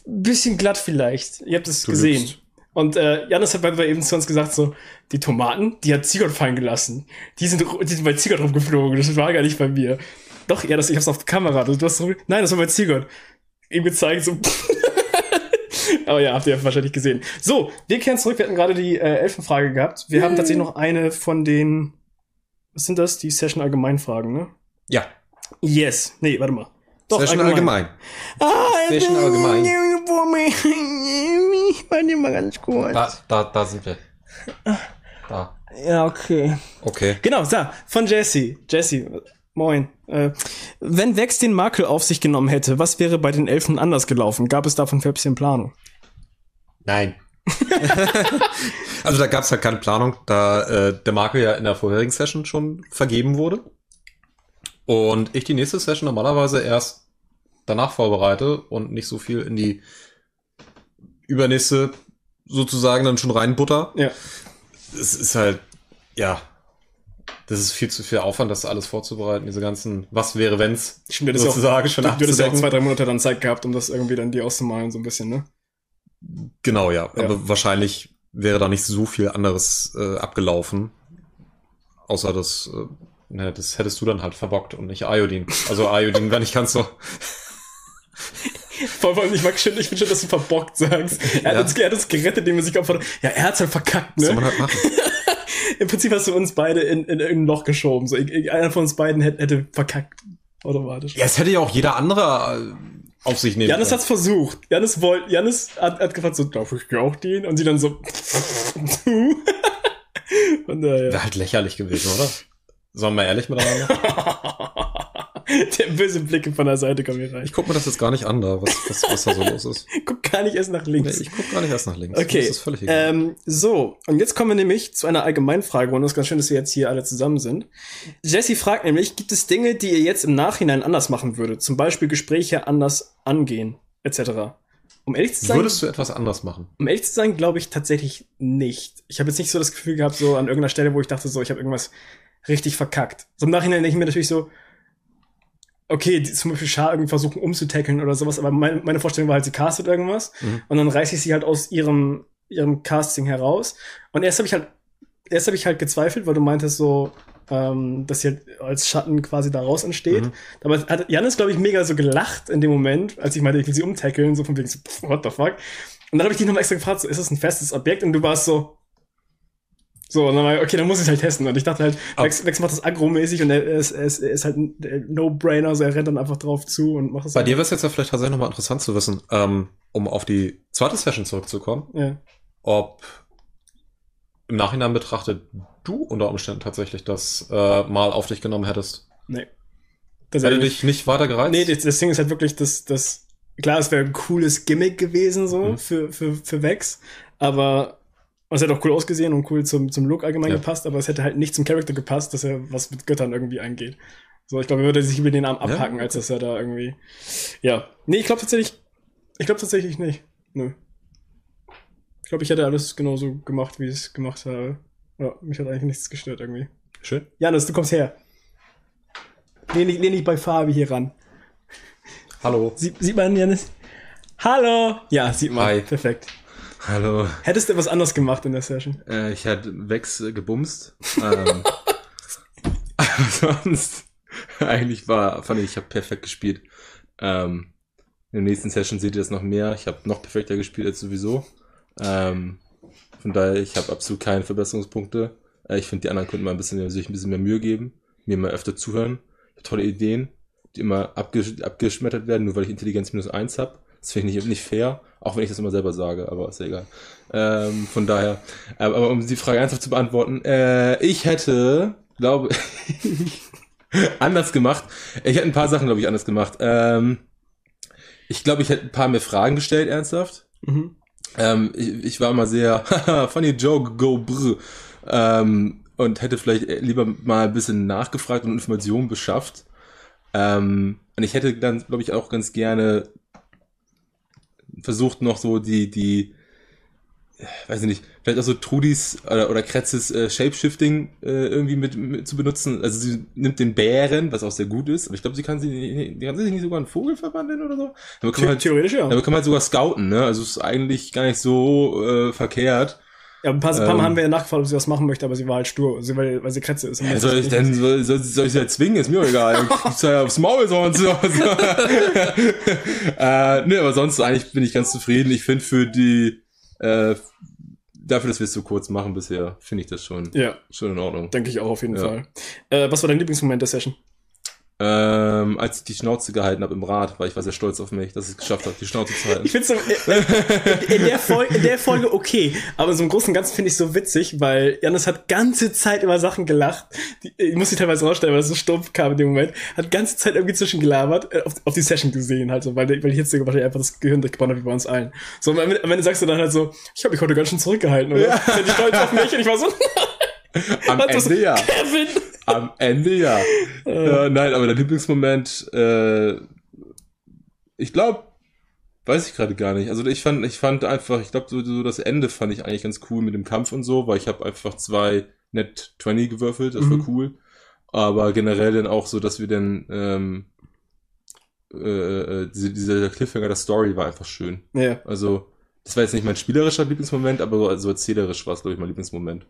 ein bisschen glatt vielleicht. Ihr habt es Du gesehen. lügst. Und äh, Janis hat bei mir eben zu uns gesagt, so, die Tomaten, die hat Ziegert fallen gelassen. Die sind, die sind bei Ziegert rumgeflogen. Das war gar nicht bei mir. Doch, ja, das, ich hab's auf Kamera. Du, du hast, nein, das war bei Ziegert. Ihm gezeigt, so. Aber ja, habt ihr wahrscheinlich gesehen. So, wir kehren zurück. Wir hatten gerade die äh, Elfenfrage gehabt. Wir haben tatsächlich noch eine von den, was sind das? Die Session Allgemeinfragen, ne? Ja, Yes. Nee, warte mal. Doch, Session allgemein. Ah, Session allgemein. Warte mal ganz kurz. Da, da, da sind wir. Da. Ja, okay. Okay. Genau, so, von Jesse. Jesse, moin. Äh, wenn Vex den Makel auf sich genommen hätte, was wäre bei den Elfen anders gelaufen? Gab es davon Fäbschen Planung? Nein. also da gab es halt keine Planung, da äh, der Makel ja in der vorherigen Session schon vergeben wurde. Und ich die nächste Session normalerweise erst danach vorbereite und nicht so viel in die übernächste sozusagen dann schon reinbutter. Ja. Es ist halt, ja, das ist viel zu viel Aufwand, das alles vorzubereiten, diese ganzen Was wäre wenn's Stimmt, hättest ja auch, sozusagen schon du, hättest ja auch zwei, drei Monate dann Zeit gehabt, um das irgendwie dann dir auszumalen, so ein bisschen, ne? Genau, ja. Ja. Aber wahrscheinlich wäre da nicht so viel anderes äh, abgelaufen. Außer das, äh, ne, das hättest du dann halt verbockt und nicht Iodin. Also Iodin wäre nicht ganz so. Vor allem, ich mag schön, ich finde schön, dass du verbockt sagst. Er hat, Ja. uns, er hat uns gerettet, indem er sich geopfert hat. Ja, er hat's halt verkackt, Was soll ne? man halt machen? Im Prinzip hast du uns beide in, in irgendein Loch geschoben. So, einer von uns beiden hätte, hätte verkackt. Automatisch. Ja, es hätte ja auch jeder andere äh, auf sich nehmen Janis hat's versucht. Janis wollte, Janis hat, hat gefragt, so, darf ich auch den? Und sie dann so, du? Wäre halt lächerlich gewesen, oder? Sollen wir ehrlich miteinander? Der böse Blicke von der Seite kommen hier rein. Ich guck mir das jetzt gar nicht an, da, was, was, was da so los ist. guck gar nicht erst nach Nee, links. ich guck gar nicht erst nach links. Okay, Das ist völlig egal. ähm, so, und jetzt kommen wir nämlich zu einer Allgemeinfrage und es ist ganz schön, dass wir jetzt hier alle zusammen sind. Jesse fragt nämlich, gibt es Dinge, die ihr jetzt im Nachhinein anders machen würdet? Zum Beispiel Gespräche anders angehen, etc. Um ehrlich zu sein, Würdest du etwas anders machen? um ehrlich zu sein, glaube ich tatsächlich nicht. Ich habe jetzt nicht so das Gefühl gehabt, so an irgendeiner Stelle, wo ich dachte, so, ich habe irgendwas richtig verkackt. So im Nachhinein denke ich mir natürlich so, okay, die, zum Beispiel Schar irgendwie versuchen umzutackeln oder sowas, aber meine, meine Vorstellung war halt, sie castet irgendwas Mhm. und dann reiße ich sie halt aus ihrem, ihrem Casting heraus. Und erst habe ich halt, erst habe ich halt gezweifelt, weil du meintest so, ähm, dass sie halt als Schatten quasi daraus entsteht. Mhm. Aber hat Janis, glaube ich, mega so gelacht in dem Moment, als ich meinte, ich will sie umtackeln, so von wegen so, pff, what the fuck. Und dann habe ich dich nochmal extra gefragt, so, ist das ein festes Objekt? Und du warst so, so, und dann war ich, okay, dann muss ich es halt testen. Und ich dachte halt, Aber- Vex, Vex macht das agromäßig und er ist, er ist, er ist halt ein No-Brainer, so er rennt dann einfach drauf zu und macht das. Bei dir wäre es jetzt ja vielleicht tatsächlich nochmal interessant zu wissen, ähm, um auf die zweite Session zurückzukommen, Ja. ob im Nachhinein betrachtet du unter Umständen tatsächlich das äh, mal auf dich genommen hättest. Nee. Das Hätte dich nicht weiter gereizt? Nee, das, das Ding ist halt wirklich, das, das, klar, es wäre ein cooles Gimmick gewesen, so, Mhm. für, für, für Vex, aber es hätte auch cool ausgesehen und cool zum, zum Look allgemein Ja. gepasst, aber es hätte halt nicht zum Charakter gepasst, dass er was mit Göttern irgendwie angeht. So, ich glaube, er würde sich über den Arm Ja, abhacken, als dass er da irgendwie, ja. Nee, ich glaube tatsächlich, ich glaube tatsächlich nicht. Nö. Ich glaube, ich hätte alles genauso gemacht, wie ich es gemacht habe. Ja, mich hat eigentlich nichts gestört irgendwie. Schön. Janis, du kommst her. Lehn dich, lehn dich bei Fabi hier ran. Hallo. Sie, sieht man Janis? Hallo! Ja, sieht man. Hi. Perfekt. Hallo. Hättest du etwas anderes gemacht in der Session? Äh, ich hatte Wex äh, gebumst. ähm, aber sonst, eigentlich war, fand ich, ich habe perfekt gespielt. Ähm, in der nächsten Session seht ihr das noch mehr. Ich habe noch perfekter gespielt als sowieso. Ähm, von daher, ich habe absolut keine Verbesserungspunkte. Äh, ich finde, die anderen könnten mal ein bisschen, sich ein bisschen mehr Mühe geben, mir mal öfter zuhören. Ich tolle Ideen, die immer abgesch abgeschmettert werden, nur weil ich Intelligenz minus eins habe. Das finde ich nicht, nicht fair, auch wenn ich das immer selber sage, aber ist ja egal. Ähm, von daher, äh, aber um die Frage ernsthaft zu beantworten, äh, ich hätte, glaube ich, anders gemacht. Ich hätte ein paar Sachen, glaube ich, anders gemacht. Ähm, ich glaube, ich hätte ein paar mehr Fragen gestellt, ernsthaft. Mhm. Ähm, ich, ich war mal sehr, haha, funny joke, go brr. Ähm, und hätte vielleicht lieber mal ein bisschen nachgefragt und Informationen beschafft. Ähm, und ich hätte dann, glaube ich, auch ganz gerne versucht noch so die, die, äh, weiß ich nicht, vielleicht auch so Trudis oder, oder Kretzes äh, Shapeshifting äh, irgendwie mit, mit zu benutzen. Also sie nimmt den Bären, was auch sehr gut ist, aber ich glaube, sie kann sie, die kann sich nicht sogar einen Vogel verwandeln oder so. Dann kann man halt, Theoretisch ja. dann kann man halt sogar scouten, ne? Also es ist eigentlich gar nicht so äh, verkehrt. Ja, ein paar, ein paar Mal Ähm. haben wir ja nachgefragt, ob sie das machen möchte, aber sie war halt stur, weil, weil sie Kretze ist. Ja, soll ich denn, soll, soll, soll ich sie halt zwingen? Ist mir auch egal. Ich soll ja aufs Maul sonst. äh, ne, aber sonst eigentlich bin ich ganz zufrieden. Ich finde für die, äh, dafür, dass wir es so kurz machen bisher, finde ich das schon, Ja, schon in Ordnung. denke ich auch auf jeden Ja. Fall. Äh, was war dein Lieblingsmoment der Session? Ähm, als ich die Schnauze gehalten habe im Rad, weil ich war sehr stolz auf mich, dass ich es geschafft habe, die Schnauze zu halten. Ich finde so, in, in, der Folge, in der Folge okay, aber so im Großen und Ganzen finde ich so witzig, weil Janis hat ganze Zeit über Sachen gelacht. Die, ich muss sie teilweise rausstellen, weil das so stumpf kam in dem Moment. Hat ganze Zeit irgendwie zwischengelabert, äh, auf, auf die Session gesehen halt so, weil, weil ich jetzt wahrscheinlich einfach das Gehirn durchgebrannt habe wie bei uns allen. So, am Ende, am Ende sagst du dann halt so, ich habe mich heute ganz schön zurückgehalten, oder? Ja. Die stolz auf mich? Und ich war so, Am Ende ja. Kevin! Am Ende ja. äh, nein, aber der Lieblingsmoment, äh, ich glaube, weiß ich gerade gar nicht. Also ich fand, ich fand einfach, ich glaube, so, so das Ende fand ich eigentlich ganz cool mit dem Kampf und so, weil ich habe einfach zwei Net 20 gewürfelt, das Mhm. war cool. Aber generell dann auch so, dass wir dann ähm, äh, äh, diese, dieser Cliffhanger der Story war einfach schön. Ja. Also, das war jetzt nicht mein spielerischer Lieblingsmoment, aber so, so erzählerisch war es, glaube ich, mein Lieblingsmoment.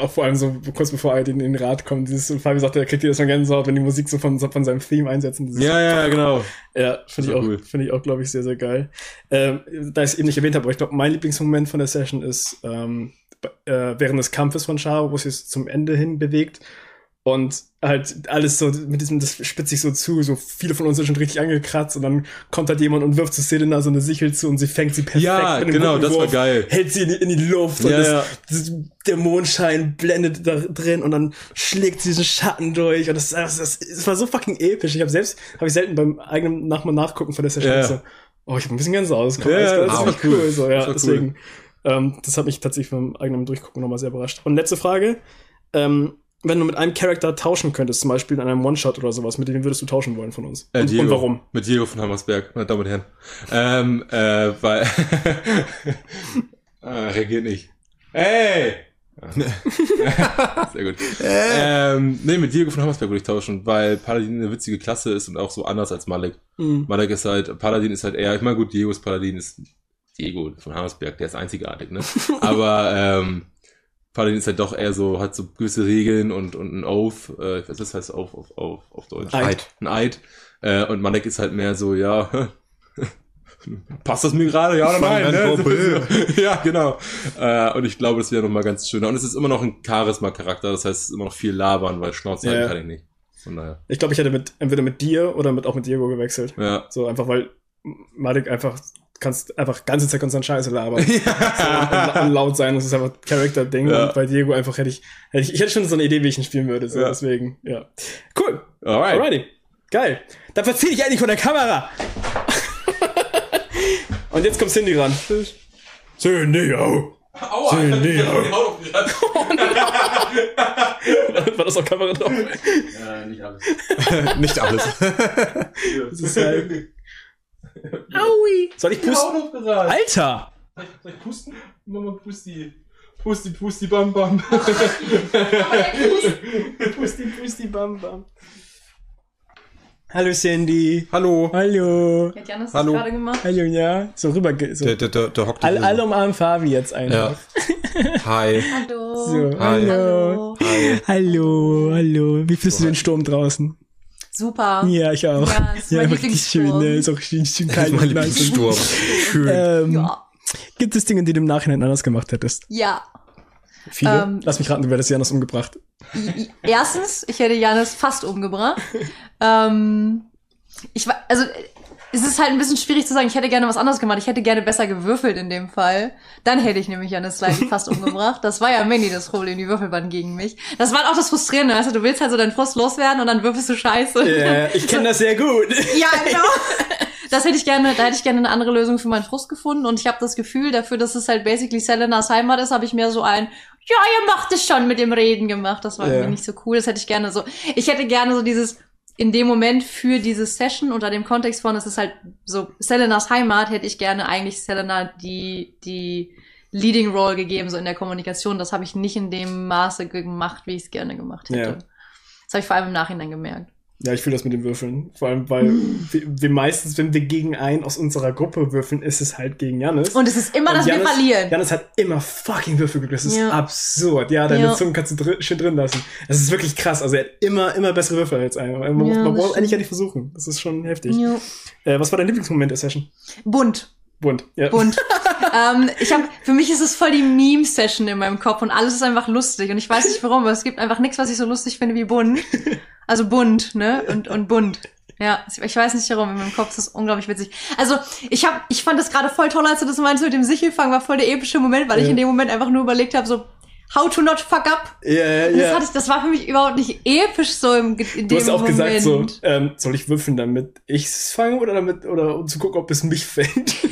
Auch vor allem so kurz bevor er in den Rat kommt, dieses Fabi sagt, er kriegt jedes Mal Gänsehaut, wenn die Musik so von, von seinem Theme einsetzen. Ja, ja, genau. Ja, finde ich auch, cool. finde ich auch, glaube ich, sehr, sehr geil. Ähm, da ich es eben nicht erwähnt habe, aber ich glaube, mein Lieblingsmoment von der Session ist ähm, äh, während des Kampfes von Charo, wo es sich zum Ende hin bewegt Und halt alles so mit diesem, das spitzt sich so zu, so viele von uns sind schon richtig angekratzt und dann kommt halt jemand und wirft zu Selena so eine Sichel zu und sie fängt sie perfekt Ja, genau, das war geil. Hält sie in die, in die Luft und Ja, das, ja. das, der Mondschein blendet da drin und dann schlägt sie diesen Schatten durch und das, ist einfach- das, das war so fucking episch. Ich habe selbst, habe ich selten beim eigenen Nach nachgucken von der Session Ja. so, oh, ich habe ein bisschen ganz aus. Ja, ja, das das ist war echt cool. cool. So, Das ja, war cool. deswegen, ähm, das hat mich tatsächlich beim eigenen Durchgucken nochmal sehr überrascht. Und letzte Frage, ähm, wenn du mit einem Charakter tauschen könntest, zum Beispiel in einem One-Shot oder sowas, mit dem würdest du tauschen wollen von uns? Äh, und, Diego. und warum? Mit Diego von Hammersberg, meine Damen und Herren. Ähm, äh, weil. ah, reagiert nicht. Hey! Sehr gut. ähm, nee, mit Diego von Hammersberg würde ich tauschen, weil Paladin eine witzige Klasse ist und auch so anders als Malek. Mhm. Malek ist halt, Paladin ist halt eher, ich meine, gut, Diego ist Paladin, ist Diego von Hammersberg, der ist einzigartig, ne? Aber, ähm, Paladin ist halt doch eher so, hat so gewisse Regeln und, und ein Oath, äh, was das heißt Oath auf, auf, auf Deutsch? Eid. Ein Eid. Äh, und Malek ist halt mehr so, ja, passt das mir gerade? Ja oder nein? Ne? Ja, genau. Äh, und ich glaube, das wäre nochmal ganz schöner. Und es ist immer noch ein Charisma-Charakter, das heißt, es ist immer noch viel labern, weil Schnauze Ja. halten kann ich nicht. Von daher. Ich glaube, ich hätte mit, entweder mit dir oder mit, auch mit Diego gewechselt. Ja. So einfach, weil Malik einfach, kannst einfach ganze Zeit konstant Scheiße labern. so, und, und laut sein, das ist einfach Charakter-Ding. Ja. Und bei Diego einfach hätte ich, hätte ich, ich hätte schon so eine Idee, wie ich ihn spielen würde. So, Ja. deswegen, ja. Cool. Alright. Alrighty. Geil. Dann verzieh dich endlich von der Kamera. Und jetzt kommt Cindy ran. Cindy, oh. Aua, Cindy, ich hab oh. die Haut aufgekratzt. War das auf Kamera drauf? Äh, nicht alles. Nicht alles. Das ist halt... Aui. Soll ich pusten? Alter! Soll ich pusten? Mama, pusti. Pusti, pusti, bam, bam. Pusti, pusti, bam, bam. Hallo Cindy. Hallo. Hallo. Hat Janis Hallo. das gerade gemacht? Hallo, ja. So rüber. ge- So. Der, der, der, der hockt so. alle umarmen Fabi jetzt Ja. einfach. Hi. Hallo. So, Hi. hallo. Hallo. Hi. Hallo, hallo. Wie findest du den Sturm draußen? Super. Ja, ich auch. Ja, ist mein richtig schön, ne? Ist auch schön, schön kalt und nice. Lieblingssturm. Schön. Ähm, Ja. Gibt es Dinge, die du im Nachhinein anders gemacht hättest? Ja. Viele? Ähm, Lass mich raten, du hättest Janis umgebracht. Erstens, ich hätte Janis fast umgebracht. ähm, ich war, also, es ist halt ein bisschen schwierig zu sagen, ich hätte gerne was anderes gemacht. Ich hätte gerne besser gewürfelt in dem Fall. Dann hätte ich nämlich Janis leider fast umgebracht. Das war ja Mandy das Problem, die Würfel waren gegen mich. Das war auch das Frustrierende, weißt du, du willst halt so deinen Frust loswerden und dann würfelst du Scheiße. Ja, ich kenne das sehr gut. Ja, genau. Das hätte ich gerne, da hätte ich gerne eine andere Lösung für meinen Frust gefunden und ich habe das Gefühl, dafür, dass es halt basically Selenas Heimat ist, habe ich mir so ein, ja, ihr macht es schon mit dem Reden gemacht. Das war Ja. irgendwie nicht so cool. Das hätte ich gerne so. Ich hätte gerne so dieses in dem Moment für diese Session unter dem Kontext von, es ist halt so Selenas Heimat, hätte ich gerne eigentlich Selena die die Leading Role gegeben so in der Kommunikation. Das habe ich nicht in dem Maße gemacht, wie ich es gerne gemacht hätte. Ja. Das habe ich vor allem im Nachhinein gemerkt. Ja, ich fühle das mit den Würfeln. Vor allem, weil wir, wir meistens, wenn wir gegen einen aus unserer Gruppe würfeln, ist es halt gegen Janis. Und es ist immer, dass wir Jannis- verlieren. Janis hat immer fucking Würfelglück. Das ist Ja. absurd. Ja, deine Ja. Zunge kannst du drin, schön drin lassen. Das ist wirklich krass. Also er hat immer, immer bessere Würfel als einer. Man, Ja, man braucht eigentlich ja nicht versuchen. Das ist schon heftig. Äh, was war dein Lieblingsmoment der Session? Bunt. Bunt. Ja. bunt. ähm, ich hab, für mich ist es voll die Meme-Session in meinem Kopf und alles ist einfach lustig und ich weiß nicht warum, aber es gibt einfach nichts, was ich so lustig finde wie bunt. Also bunt, ne? Und, und bunt. Ja, ich weiß nicht warum, in meinem Kopf ist das unglaublich witzig. Also, ich hab, ich fand das gerade voll toll, als du das meinst mit dem Sichelfang, war voll der epische Moment, weil ich Ja. in dem Moment einfach nur überlegt habe, so, how to not fuck up. Ja, ja, Und Das, hatte ich, das war für mich überhaupt nicht episch so im, in Du hast auch Moment. gesagt so, ähm, soll ich würfeln, damit ich es fange oder damit, oder um zu gucken, ob es mich fängt?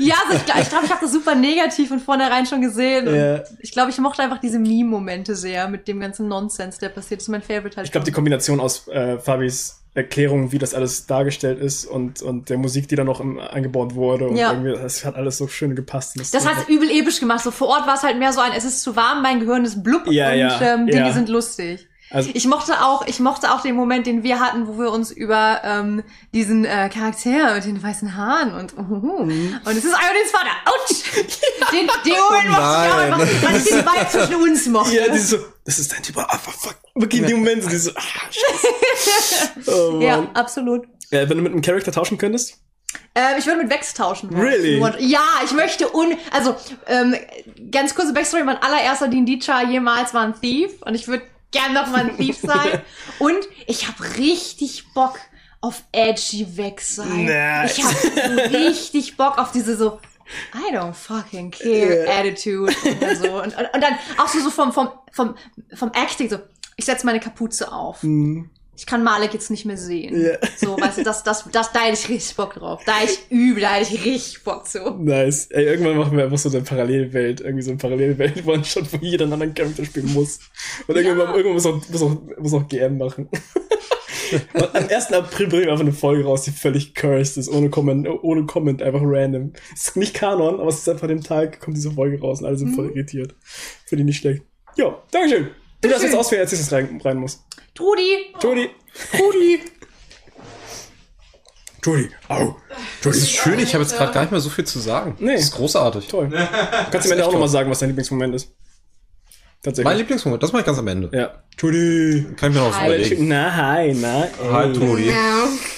Ja, also ich glaube, ich, glaub, ich habe das super negativ von vornherein schon gesehen. Und Ja. Ich glaube, ich mochte einfach diese Meme-Momente sehr mit dem ganzen Nonsens, der passiert. Das ist mein Favorite halt. Ich glaube, die Kombination aus äh, Fabis Erklärung, wie das alles dargestellt ist und, und der Musik, die da noch im, eingebaut wurde. Und Ja. irgendwie, das hat alles so schön gepasst. Und das hat's übel episch gemacht. So vor Ort war es halt mehr so ein, es ist zu warm, mein Gehirn ist blub Ja, und ja, ähm, Dinge sind lustig. Also- ich mochte auch, ich mochte auch den Moment, den wir hatten, wo wir uns über ähm, diesen äh, Charakter mit den weißen Haaren und uhuhu, und es ist Iodins Vater. Autsch! Den, den Moment mochte ich auch weil ich den Vibe zwischen uns mochte. Ja, die so, das ist dein Typ, ah, fuck, fuck. Wirklich in dem Moment die so, ah, scheiße. oh, ja, absolut. Äh, wenn du mit einem Charakter tauschen könntest? Ähm, ich würde mit Vex tauschen. Really? Ja, ich möchte un... Also, ähm, ganz kurze Backstory. Mein allererster D&D-Char jemals war ein Thief. Und ich würde gern noch mal ein Thief sein. Und ich habe richtig Bock auf edgy weg sein. Nice. Ich habe richtig Bock auf diese so I don't fucking care Attitude oder so. Und, und, und dann auch so, so vom, vom, vom, vom Acting so, ich setze meine Kapuze auf. Ich kann Malek jetzt nicht mehr sehen. Ja. So, weißt du, das, das, das, da hätte ich richtig Bock drauf. Da ich übel, da hätte ich richtig Bock zu. Nice. Ey, irgendwann machen wir einfach so eine Parallelwelt, irgendwie so eine Parallelwelt, wo man schon wo jeder einen anderen Charakter spielen muss. Und irgendwann, irgendwann muss auch, muss auch, muss auch GM machen. Und am 1. April bringen wir einfach eine Folge raus, die völlig cursed ist, ohne Comment, ohne Comment, einfach random. Ist nicht Kanon, aber es ist einfach an dem Tag, kommt diese Folge raus und alle sind voll irritiert. Finde ich nicht schlecht. Ja, Dankeschön. Du darfst jetzt aus, als nächstes rein, rein muss. Trudi! Jody. Jody. Jody. Au. Das Jody. ist schön, ich habe jetzt gerade gar nicht mehr so viel zu sagen. Nee. Das ist großartig. Toll. Du kannst am Ende auch nochmal sagen, was dein Lieblingsmoment ist. Tatsächlich. Mein Lieblingsmoment, das mache ich ganz am Ende. Ja. Judy. Kann ich mir noch was überlegen. Na, hi, na, ey. Hi, Trudi.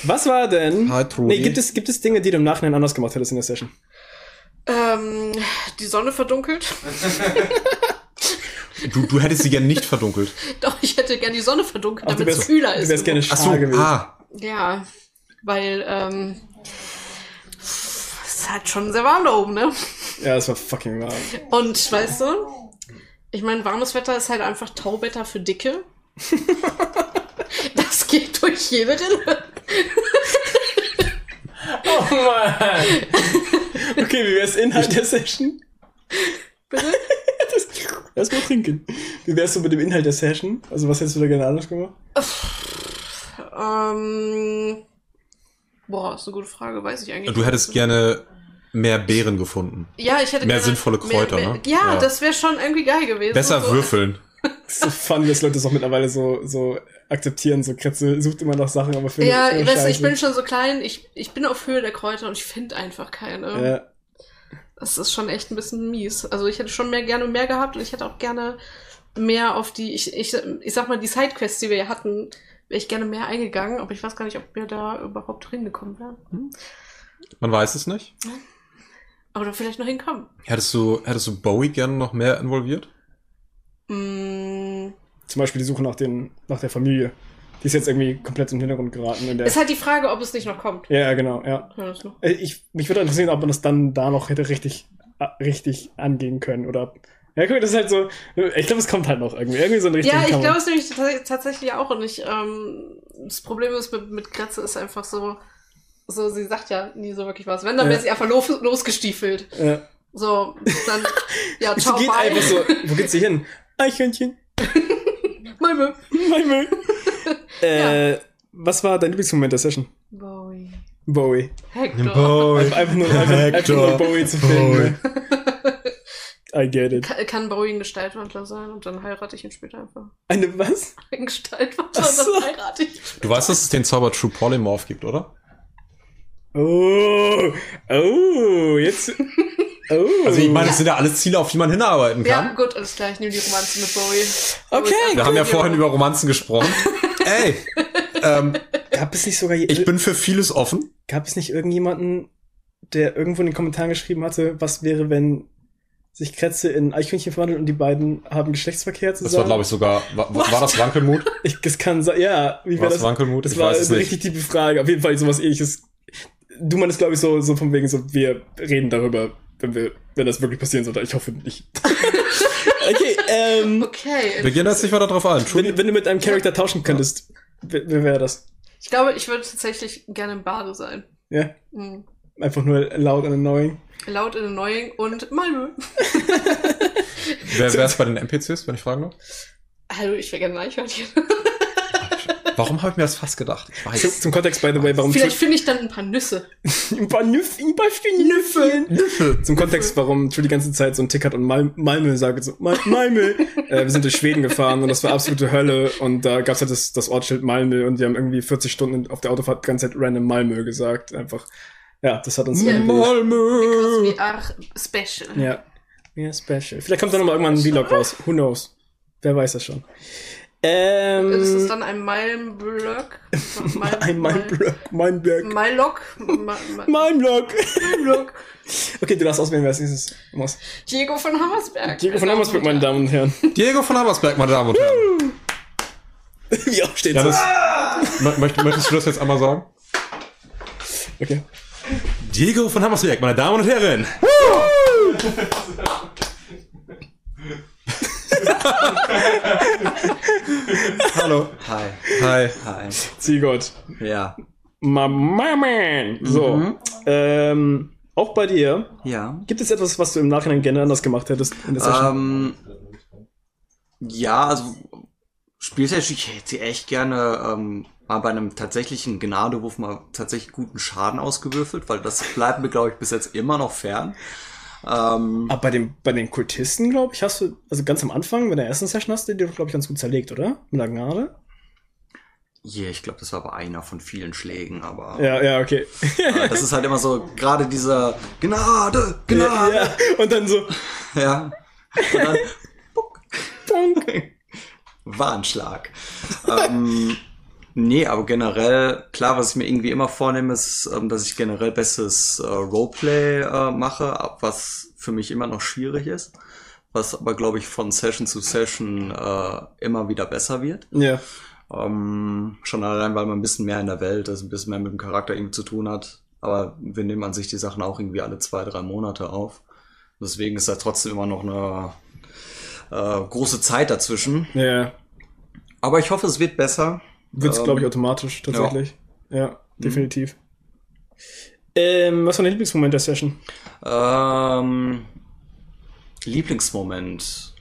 Was war denn? Hi, Trudi. Nee, gibt es, gibt es Dinge, die du im Nachhinein anders gemacht hättest in der Session? Ähm, die Sonne verdunkelt. Du, du hättest sie gerne nicht verdunkelt. Doch, ich hätte gern die Sonne verdunkelt, du damit es kühler du ist. wärst gerne Ach so, gewesen. ah. Ja, weil, ähm, es ist halt schon sehr warm da oben, ne? Ja, das war fucking warm. Und, weißt du, ich meine, warmes Wetter ist halt einfach Tauwetter für Dicke. das geht durch jede Rille. Oh Mann. Okay, wie wär's Inhalt der Session? Bitte? Das, lass mal trinken. Wie wär's so mit dem Inhalt der Session? Also, was hättest du da gerne anders gemacht? Ähm, boah, ist eine gute Frage, weiß ich eigentlich Du hättest gerne mehr Beeren gefunden. ja, ich hätte mehr gerne sinnvolle Kräuter, ne? Ja, Ja. das wäre schon irgendwie geil gewesen. Besser so. würfeln. Das ist so funny, dass Leute das auch mittlerweile so, so akzeptieren. So, Kretze sucht immer nach Sachen, aber findet Ja, immer weißt du, ich bin schon so klein, ich, ich bin auf Höhe der Kräuter und ich finde einfach keine. Ja. Das ist schon echt ein bisschen mies. Also ich hätte schon mehr gerne mehr gehabt und ich hätte auch gerne mehr auf die, ich, ich, ich sag mal, die Sidequests, die wir ja hatten, wäre ich gerne mehr eingegangen, aber ich weiß gar nicht, ob wir da überhaupt hingekommen wären. Man weiß es nicht. Oder vielleicht noch hinkommen. Hättest du, hättest du Bowie gerne noch mehr involviert? Mm, Zum Beispiel die Suche nach, den, nach der Familie. Die ist jetzt irgendwie komplett im Hintergrund geraten. Ist halt die Frage, ob es nicht noch kommt. ja, genau, ja. Ja. Äh, Ich, mich würde interessieren, ob man das dann da noch hätte richtig, äh, richtig angehen können. Oder. Ja, guck, das ist halt so. Ich glaube, es kommt halt noch irgendwie. Irgendwie so ein richtiger Ja, ich glaube es nämlich tats- tatsächlich auch und ich, ähm, das Problem ist mit, mit Gretze ist einfach so, so, sie sagt ja nie so wirklich was. Wenn, dann Ja. wäre sie einfach los, losgestiefelt. Ja. So, dann, ja, Sie ciao, geht bye. einfach so. Wo geht sie hin? Eichhörnchen. Malmö. Malmö. äh, was war dein Lieblingsmoment der Session? Bowie. Bowie. Hector. Einfach, einfach, nur, einfach, einfach nur Bowie zu finden. Ne? I get it. Ka- Kann Bowie ein Gestaltwandler sein und dann heirate ich ihn später einfach. Eine was? Ein Gestaltwandler so. und dann heirate ich ihn. Du weißt, dass es den Zauber True Polymorph gibt, oder? Oh, oh, jetzt. Oh. Also ich meine, es sind ja alles Ziele, auf die man hinarbeiten Ja, kann. gut, alles klar, ich nehme die Romanze mit Bowie. Okay, Wir haben ja vorhin über Romanzen gesprochen. Ey, ähm, Gab es nicht sogar. ich bin für vieles offen. Gab es nicht irgendjemanden, der irgendwo in den Kommentaren geschrieben hatte, was wäre, wenn sich Kretze in Eichhörnchen verwandelt und die beiden haben Geschlechtsverkehr zusammen? Das war, glaube ich, sogar. War, war das Wankelmut? Ich, das kann sein, ja. Wie War war das das? Wankelmut? Das Ich war weiß es eine nicht. richtig tiefe Frage. Auf jeden Fall sowas ähnliches. Du meinst, glaube ich, so, so von wegen so, wir reden darüber, wenn wir, wenn das wirklich passieren sollte. Ich hoffe nicht. okay, ähm, Okay. Wir gehen jetzt nicht weiter drauf ein. wenn, wenn du mit einem Charakter tauschen könntest, wer, wer wäre das? Ich glaube, ich würde tatsächlich gerne im Bade sein. Ja? Mhm. Einfach nur laut und annoying. Laut in Annoying und Malmö. Wer wäre es bei den NPCs, wenn ich fragen darf? Hallo, ich wäre gerne ein Eichhörnchen. Warum habe ich mir das fast gedacht? Ich Zum, weiß. zum Kontext, by the way, warum Vielleicht finde ich dann ein paar Nüsse. ein paar Nüff, ein paar Nüffeln. Zum Kontext, warum True die ganze Zeit so einen Tick hat und Mal Malmö sagt so, Mal Malmö. äh, wir sind durch Schweden gefahren und das war absolute Hölle und da gab's halt das, das Ortsschild Malmö und wir haben irgendwie 40 Stunden auf der Autofahrt die ganze Zeit random Malmö gesagt. Einfach, ja, das hat uns Because Malmö. we are special. ja, ja, special. Vielleicht kommt da noch mal irgendwann ein Vlog raus. Who knows? Wer weiß das schon. Ähm, Das ist dann ein. Mal, ein. Mallock. Ma- ma- Mindblock. Malblock. Okay, du darfst auswählen, wer es ist. Diego von Hammersberg. Diego von Hammersburg, meine Damen und Herren. Diego von Hammersberg, meine Damen und Herren. Wie aufsteht Janis, mö- möcht, möchtest du das jetzt einmal sagen? Okay. Diego von Hammersberg, meine Damen und Herren. Hallo. Hi. Hi. Hi. Ziegott. Ja. Mama man. So. Mhm. Ähm, auch bei dir. Ja. Gibt es etwas, was du im Nachhinein gerne anders gemacht hättest in der Session? Ähm, ja, also spieltechnisch, ich hätte echt gerne ähm, mal bei einem tatsächlichen Gnadewurf mal tatsächlich guten Schaden ausgewürfelt, weil das bleibt mir, glaube ich, bis jetzt immer noch fern. Ähm, Aber bei, dem, bei den Kultisten, glaube ich, hast du, also ganz am Anfang, bei der ersten Session hast du die, glaube ich, ganz gut zerlegt, oder? Mit der Gnade? yeah, ich glaube, das war aber einer von vielen Schlägen, aber Ja, ja, okay. äh, das ist halt immer so, gerade dieser Gnade, Gnade, ja, und dann so, ja. Und dann Punk. Warnschlag. ähm, nee, aber generell, klar, was ich mir irgendwie immer vornehme, ist, ähm, dass ich generell besseres äh, Roleplay äh, mache, was für mich immer noch schwierig ist. Was aber, glaube ich, von Session zu Session äh, immer wieder besser wird. Ja. Ähm, schon allein, weil man ein bisschen mehr in der Welt ist, ein bisschen mehr mit dem Charakter irgendwie zu tun hat. Aber wir nehmen an sich die Sachen auch irgendwie alle zwei, drei Monate auf. Deswegen ist da trotzdem immer noch eine äh, große Zeit dazwischen. Ja. Aber ich hoffe, es wird besser. Wird's, Ähm, glaube ich, automatisch, tatsächlich. Ja, definitiv. Ähm, was war dein Lieblingsmoment der Session? Ähm, Lieblingsmoment.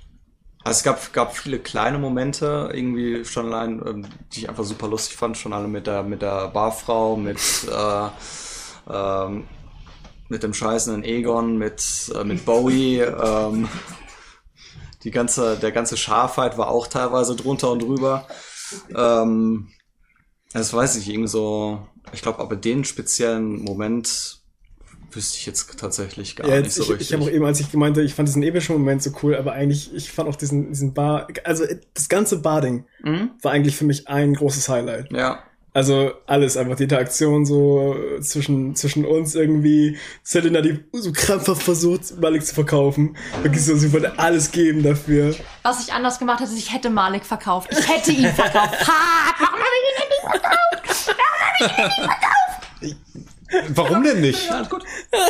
Also es gab, gab viele kleine Momente, irgendwie schon allein, ähm, die ich einfach super lustig fand, schon alle mit der, mit der Barfrau, mit, äh, ähm, mit dem scheißenden Egon, mit, äh, mit Bowie, ähm, die ganze, der ganze Schafheit war auch teilweise drunter und drüber. Ähm, das weiß ich, irgendwie so, ich glaube, aber den speziellen Moment wüsste ich jetzt tatsächlich gar ja, nicht jetzt, so ich, richtig. ich habe auch eben, als ich gemeinte, ich fand diesen epischen Moment so cool, aber eigentlich, ich fand auch diesen, diesen Bar, also das ganze Barding Mhm. war eigentlich für mich ein großes Highlight. Ja. Also alles, einfach die Interaktion so zwischen, zwischen uns irgendwie. Selena, die so krampfhaft versucht, Malik zu verkaufen. Wirklich so, sie wollte alles geben dafür. Was ich anders gemacht hätte, ist, ich hätte Malik verkauft. Ich hätte ihn verkauft. Ha! Warum habe ich ihn denn nicht verkauft? Warum habe ich ihn denn nicht verkauft? Warum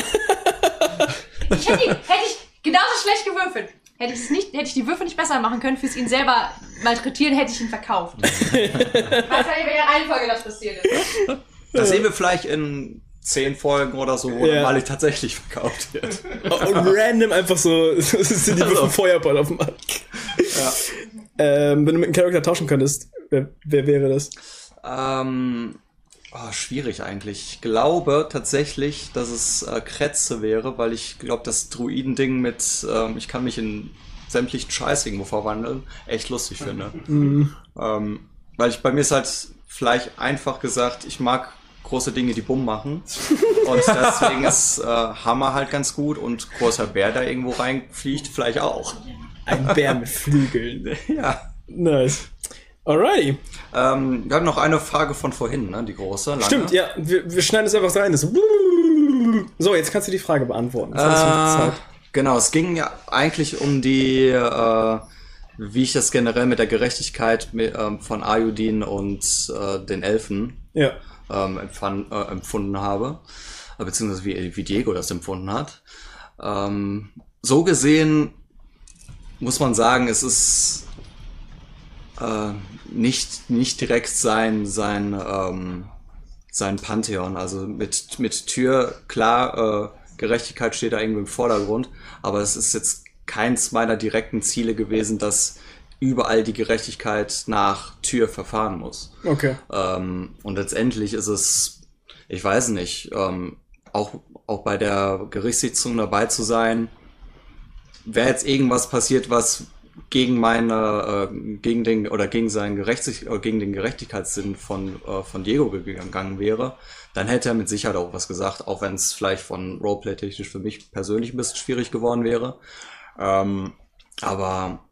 denn nicht? Ich hätte ihn, hätte ich genauso schlecht gewürfelt. Hätte ich es nicht, hätte ich die Würfel nicht besser machen können, fürs ihn selber malträtieren, hätte ich ihn verkauft. Was in welcher Reihenfolge das passiert ist. Das sehen wir vielleicht in zehn Folgen oder so, wo Ja. der Malik tatsächlich verkauft wird. Und random einfach so, sind die Würfel Feuerball auf dem Markt. Ähm, wenn du mit einem Charakter tauschen könntest, wer, wer wäre das? Ähm, oh, schwierig eigentlich. Ich glaube tatsächlich, dass es äh, Kretze wäre, weil ich glaube, das Druiden-Ding mit, ähm, ich kann mich in sämtlichen Scheiß irgendwo verwandeln, echt lustig finde. Ähm, weil ich bei mir ist halt vielleicht einfach gesagt, ich mag große Dinge, die Bumm machen. Und deswegen ist äh, Hammer halt ganz gut und großer Bär, der irgendwo reinfliegt, vielleicht auch. Ein Bär mit Flügeln. Ja. Nice. Alrighty. Ähm, wir haben noch eine Frage von vorhin, ne? Die große. Lange. Stimmt, ja, wir, wir schneiden es einfach rein. Das so, jetzt kannst du die Frage beantworten. Äh, genau, es ging ja eigentlich um die, äh, wie ich das generell mit der Gerechtigkeit mit, ähm, von Ayudin und äh, den Elfen Ja. ähm, empfand, äh, empfunden habe, äh, beziehungsweise wie, wie Diego das empfunden hat. Ähm, so gesehen muss man sagen, es ist äh, nicht, nicht direkt sein, sein, ähm, sein Pantheon. Also mit, mit Tür, klar, äh, Gerechtigkeit steht da irgendwie im Vordergrund, aber es ist jetzt keins meiner direkten Ziele gewesen, dass überall die Gerechtigkeit nach Tür verfahren muss. Okay. Ähm, und letztendlich ist es, ich weiß nicht, ähm, auch, auch bei der Gerichtssitzung dabei zu sein, wäre jetzt irgendwas passiert, was gegen meine, äh, gegen den oder gegen seinen Gerechtig oder gegen den Gerechtigkeitssinn von äh, von Diego gegangen wäre, dann hätte er mit Sicherheit auch was gesagt, auch wenn es vielleicht von Roleplay technisch für mich persönlich ein bisschen schwierig geworden wäre. Ähm, aber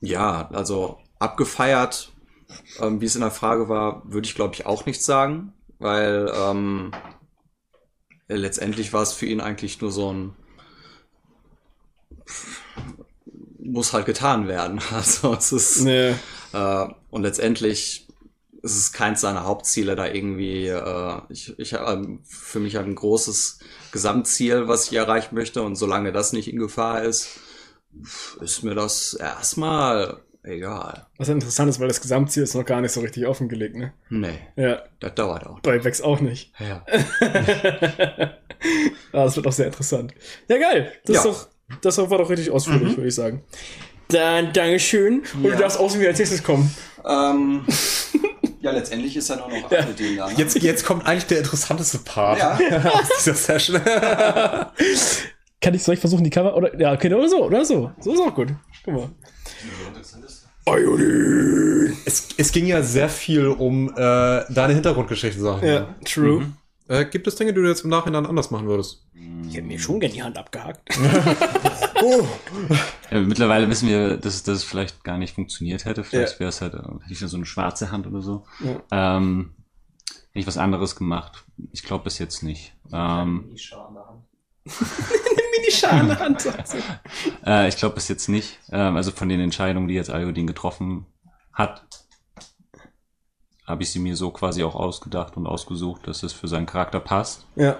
ja, also abgefeiert, ähm, wie es in der Frage war, würde ich glaube ich auch nicht sagen, weil ähm, letztendlich war es für ihn eigentlich nur so ein muss halt getan werden. Also es ist Nee. Äh, und letztendlich ist es keins seiner Hauptziele, da irgendwie, äh, ich, ich ähm, für mich ein großes Gesamtziel, was ich erreichen möchte. Und solange das nicht in Gefahr ist, ist mir das erstmal egal. Was interessant ist, weil das Gesamtziel ist noch gar nicht so richtig offengelegt, ne? Nee, Ja, das dauert auch. bei Vex auch nicht. Ja. ja, das wird auch sehr interessant. Ja, geil. Das, Ja. Ist doch, das war doch richtig ausführlich, würde ich sagen. Dann, Dankeschön. Und du Ja. darfst außen wie als nächstes kommen. Ähm, ja, letztendlich ist ja nur noch Aludin da. Ne? Jetzt, jetzt kommt eigentlich der interessanteste Part Ja. aus dieser Session. Kann ich, soll ich versuchen, die Kamera, oder, ja, okay, oder so, oder so. So ist auch gut. Guck mal. Es, es ging ja sehr viel um äh, deine Hintergrundgeschichte, sag ich Ja, mal. true. Äh, gibt es Dinge, die du jetzt im Nachhinein anders machen würdest? Ich hätte mir schon gerne die Hand abgehakt. Ja, mittlerweile wissen wir, dass, es vielleicht gar nicht funktioniert hätte. Vielleicht Ja. wäre es halt, äh, hätte ich so eine schwarze Hand oder so. Ja. Ähm, hätte ich was anderes gemacht? Ich glaube bis jetzt nicht. Ähm, Mini-Schar in der Hand. sagt sie. äh, ich glaube bis jetzt nicht. Ähm, also von den Entscheidungen, die jetzt Iodin getroffen hat, habe ich sie mir so quasi auch ausgedacht und ausgesucht, dass es für seinen Charakter passt. Ja.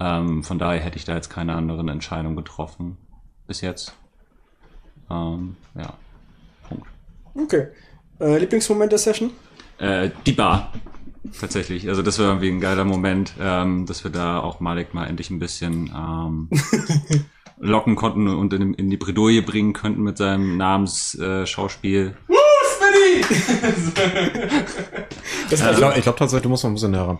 Ähm, von daher hätte ich da jetzt keine anderen Entscheidungen getroffen bis jetzt. Ähm, ja. Punkt. Okay. Äh, Lieblingsmoment der Session? Äh, die Bar. Tatsächlich. Also das war irgendwie ein geiler Moment, ähm, dass wir da auch Malik mal endlich ein bisschen ähm, locken konnten und in, in die Bredouille bringen könnten mit seinem Namensschauspiel. Äh, Schauspiel. Das ich glaube glaub tatsächlich, du musst noch ein bisschen näher ran.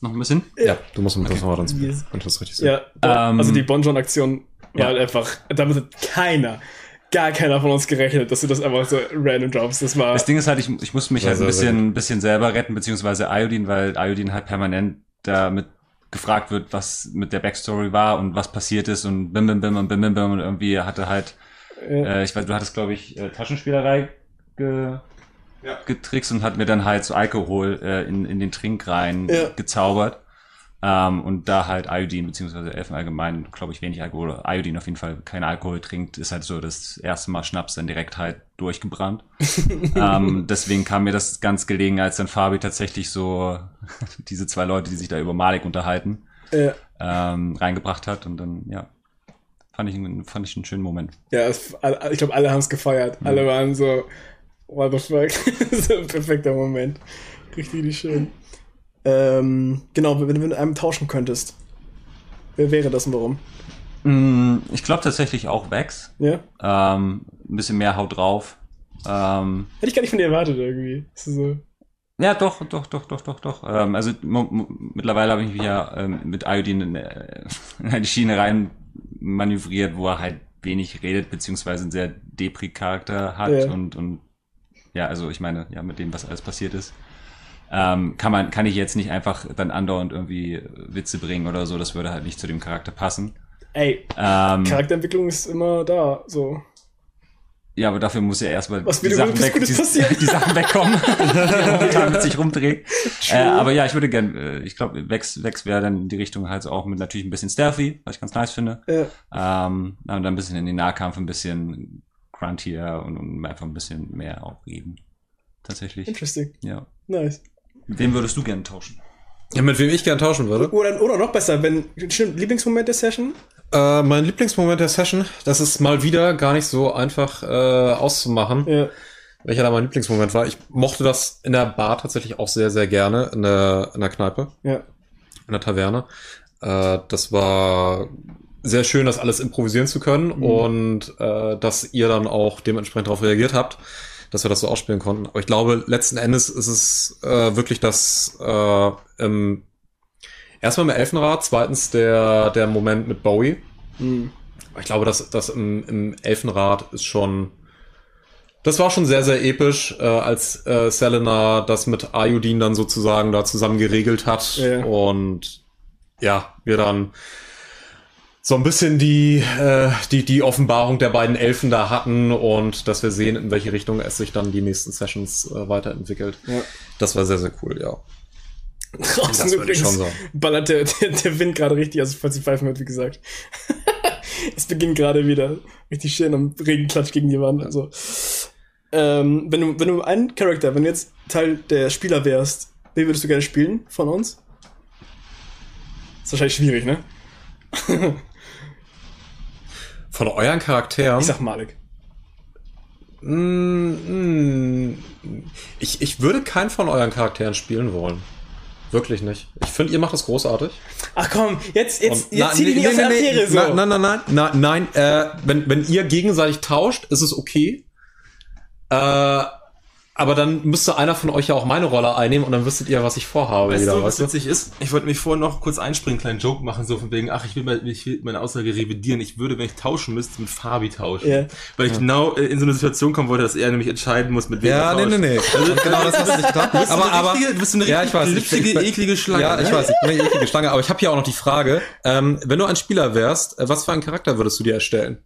Noch ein bisschen? Ja, du musst ein bisschen okay. ran, Yes. wenn ich das richtig sehe. Ja, da, Ähm, also die Bonjon-Aktion war ja. halt einfach, damit hat keiner, gar keiner von uns gerechnet, dass du das einfach so random droppst. Das war, Das Ding ist halt, ich, ich musste mich halt ein bisschen, bisschen selber retten, beziehungsweise Iodine, weil Iodine halt permanent damit gefragt wird, was mit der Backstory war und was passiert ist und bim bim bim und bim bim bim und irgendwie hatte halt, Ja. äh, ich weiß, du hattest glaube ich äh, Taschenspielerei ge getrickst und hat mir dann halt so Alkohol äh, in, in den Trink rein Ja. gezaubert. Ähm, und da halt Iodine, beziehungsweise Elfen allgemein, glaube ich, wenig Alkohol, oder Iodine auf jeden Fall kein Alkohol trinkt, ist halt so das erste Mal Schnaps dann direkt halt durchgebrannt. ähm, deswegen kam mir das ganz gelegen, als dann Fabi tatsächlich so diese zwei Leute, die sich da über Malik unterhalten, Ja. ähm, reingebracht hat und dann, ja, fand ich, einen- fand ich einen schönen Moment. ja, es, ich glaube, alle haben es gefeiert. Mhm. Alle waren so, what the fuck. perfekter Moment. Richtig schön. Ähm, genau, wenn du mit einem tauschen könntest, wer wäre das und warum? Mm, Ich glaube tatsächlich auch Vex. Ja? Ähm, ein bisschen mehr Haut drauf. Ähm, Hätte ich gar nicht von dir erwartet irgendwie. So, Ja, doch, doch, doch, doch, doch, doch. Ähm, also mittlerweile habe ich mich ja ähm, mit Iodine in, äh, in eine Schiene rein manövriert, wo er halt wenig redet, beziehungsweise einen sehr Depri-Charakter hat Ja. und, und ja, also ich meine, ja, mit dem, was alles passiert ist, ähm, kann man, kann ich jetzt nicht einfach dann andauernd irgendwie Witze bringen oder so, das würde halt nicht zu dem Charakter passen. ey, Ähm, Charakterentwicklung ist immer da, so. Ja, aber dafür muss ja erstmal die, Sachen weg, die, die Sachen wegkommen, die momentan mit sich rumdreht. Äh, aber ja, ich würde gern, äh, ich glaube, Vex, Vex wäre dann in die Richtung halt auch mit natürlich ein bisschen stealthy, was ich ganz nice finde. Ja. Ähm, und dann ein bisschen in den Nahkampf ein bisschen gruntier und, und einfach ein bisschen mehr auch reden. Tatsächlich. Interesting. Ja. Nice. Mit wem würdest du gerne tauschen? Ja, mit wem ich gern tauschen würde? Oder, oder noch besser, wenn, stimmt, Lieblingsmoment der Session? Äh, mein Lieblingsmoment der Session, das ist mal wieder gar nicht so einfach äh, auszumachen, Ja. welcher da mein Lieblingsmoment war. Ich mochte das in der Bar tatsächlich auch sehr, sehr gerne, in der, in der Kneipe, Ja. in der Taverne. Äh, das war sehr schön, das alles improvisieren zu können Mhm. und äh, dass ihr dann auch dementsprechend darauf reagiert habt, dass wir das so ausspielen konnten. Aber ich glaube, letzten Endes ist es äh, wirklich das äh, im Erstmal im Elfenrad, zweitens der, der Moment mit Bowie. Mhm. Ich glaube, das, das im, im Elfenrad ist schon. Das war schon sehr, sehr episch, äh, als äh, Selena das mit Iodine dann sozusagen da zusammen geregelt hat. Ja. Und ja, wir dann so ein bisschen die, äh, die, die Offenbarung der beiden Elfen da hatten und dass wir sehen, in welche Richtung es sich dann die nächsten Sessions äh, weiterentwickelt. Ja. Das war sehr, sehr cool, ja. Draußen übrigens ballert der, der, der Wind gerade richtig, also falls ihr pfeifen hört, wie gesagt. es beginnt gerade wieder richtig schön am Regenklatsch gegen die Wand und so. Ähm, wenn du, wenn du ein Charakter, wenn du jetzt Teil der Spieler wärst, wen würdest du gerne spielen von uns? Ist wahrscheinlich schwierig, ne? Von euren Charakteren? Ich sag Malik. Mm, mm, Ich, ich würde keinen von euren Charakteren spielen wollen. Wirklich nicht. Ich finde, ihr macht das großartig. Ach komm, jetzt, jetzt, Und- jetzt na, zieh dich nee, auf nee, Charaktere nee, so. Nein, nein, nein, nein, nein, nein äh, wenn, wenn ihr gegenseitig tauscht, ist es okay. Äh, aber dann müsste einer von euch ja auch meine Rolle einnehmen und dann wüsstet ihr, was ich vorhabe. Weißt wieder, du, was weißt du? witzig ist? Ich wollte mich vorhin noch kurz einspringen, einen kleinen Joke machen, so von wegen, ach, ich will, mal, ich will meine Aussage revidieren. Ich würde, wenn ich tauschen müsste, mit Fabi tauschen. Ja. Weil ich Ja. genau äh, in so eine Situation kommen wollte, dass er nämlich entscheiden muss, mit wem Ja, er nee, tauscht. nee, nee. Also, genau das hast du nicht. Du bist Aber, eine aber, richtige, du bist eine ja, richtig ich weiß, ich- glitschige, ich- eklige Schlange. Ja, ich ne? weiß, ich bin eine eklige Schlange, aber ich habe hier auch noch die Frage, ähm, wenn du ein Spieler wärst, äh, was für einen Charakter würdest du dir erstellen?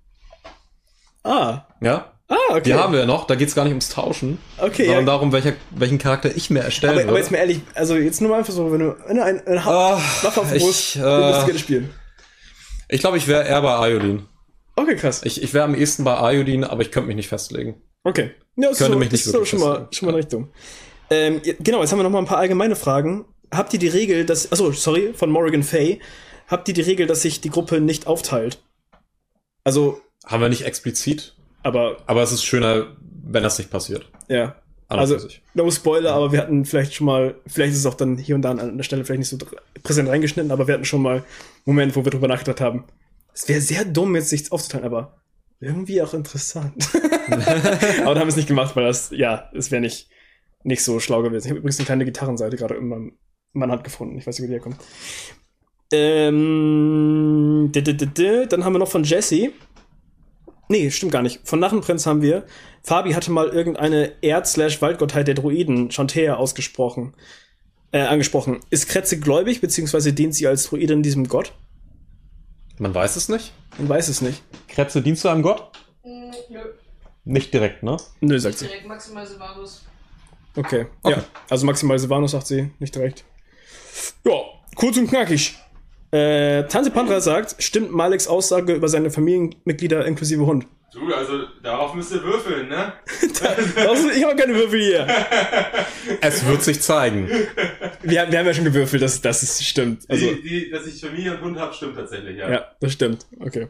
Ah. Ja? Ah, okay. Die haben wir noch, da geht's gar nicht ums Tauschen, Okay, sondern ja. darum, welcher, welchen Charakter ich mir erstellen Aber, aber jetzt mal ehrlich, also jetzt nur mal einfach so, wenn du du ein, ein ha Ah, Waffe auf ich, Brust, äh, du gerne spielen. Ich glaube, ich wäre eher bei Iodine. Okay, krass. Ich, ich wäre am ehesten bei Iodine, aber ich könnte mich nicht festlegen. Okay. Ja, ist Könnte so, mich nicht ist so schon mal, schon mal in Richtung. Ähm, ja, genau, jetzt haben wir noch mal ein paar allgemeine Fragen. Habt ihr die Regel, dass, achso, sorry, von Morrigan Fay, habt ihr die Regel, dass sich die Gruppe nicht aufteilt? Also, Haben wir nicht explizit, aber, aber es ist schöner, wenn das nicht passiert. ja. An und Also, no Spoiler, aber wir hatten vielleicht schon mal, vielleicht ist es auch dann hier und da an der Stelle vielleicht nicht so präsent reingeschnitten, aber wir hatten schon mal Momente, wo wir drüber nachgedacht haben. Es wäre sehr dumm, jetzt sich aufzuteilen, aber irgendwie auch interessant. aber da haben wir es nicht gemacht, weil das, ja, es wäre nicht, nicht so schlau gewesen. Ich habe übrigens eine kleine Gitarrenseite gerade in, meinem, in meiner Hand gefunden. Ich weiß nicht, wie die herkommt. Ähm, dann haben wir noch von Jesse. Nee, stimmt gar nicht. Von Narrenprinz haben wir. Fabi hatte mal irgendeine Erd-Waldgottheit der Druiden, Chantea, ausgesprochen. Äh, angesprochen. Ist Kretze gläubig, beziehungsweise dient sie als Druidin diesem Gott? Man weiß es nicht. Man weiß es nicht. Krebse, dienst du einem Gott? Mm, Nö, Nicht direkt, ne? Nö, sagt sie. direkt maximal Silvanus. Okay. Ja, also maximal Silvanus sagt sie, nicht direkt. Ja, kurz und knackig. Äh, Tante Pandra sagt, stimmt Maleks Aussage über seine Familienmitglieder inklusive Hund? Du, also darauf müsst ihr würfeln, ne? Also, ich habe keine Würfel hier. Es wird sich zeigen. Wir, wir haben ja schon gewürfelt, dass, dass es stimmt. Also, die, die, dass ich Familie und Hund habe, stimmt tatsächlich, ja. ja, das stimmt. Okay.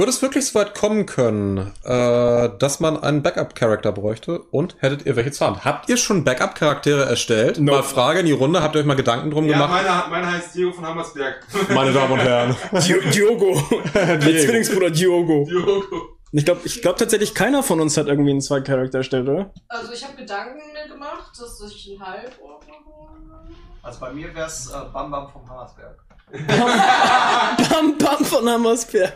Würde es wirklich so weit kommen können, äh, dass man einen Backup-Charakter bräuchte? Und hättet ihr welche Hand? Habt ihr schon Backup-Charaktere erstellt? No. Mal Frage in die Runde, habt ihr euch mal Gedanken drum Ja, gemacht? meine, meine heißt Diego von Hammersberg. Meine Damen und Herren. Di- Diogo. Der Zwillingsbruder Diogo. Diogo. Ich glaube ich glaub tatsächlich, keiner von uns hat irgendwie einen zweiten Charakter erstellt, oder? Also ich habe Gedanken mir gemacht, dass ich einen Halborg mache. Also bei mir wär's äh, Bam Bam vom Hammersberg. Bam Bam von Hammersberg.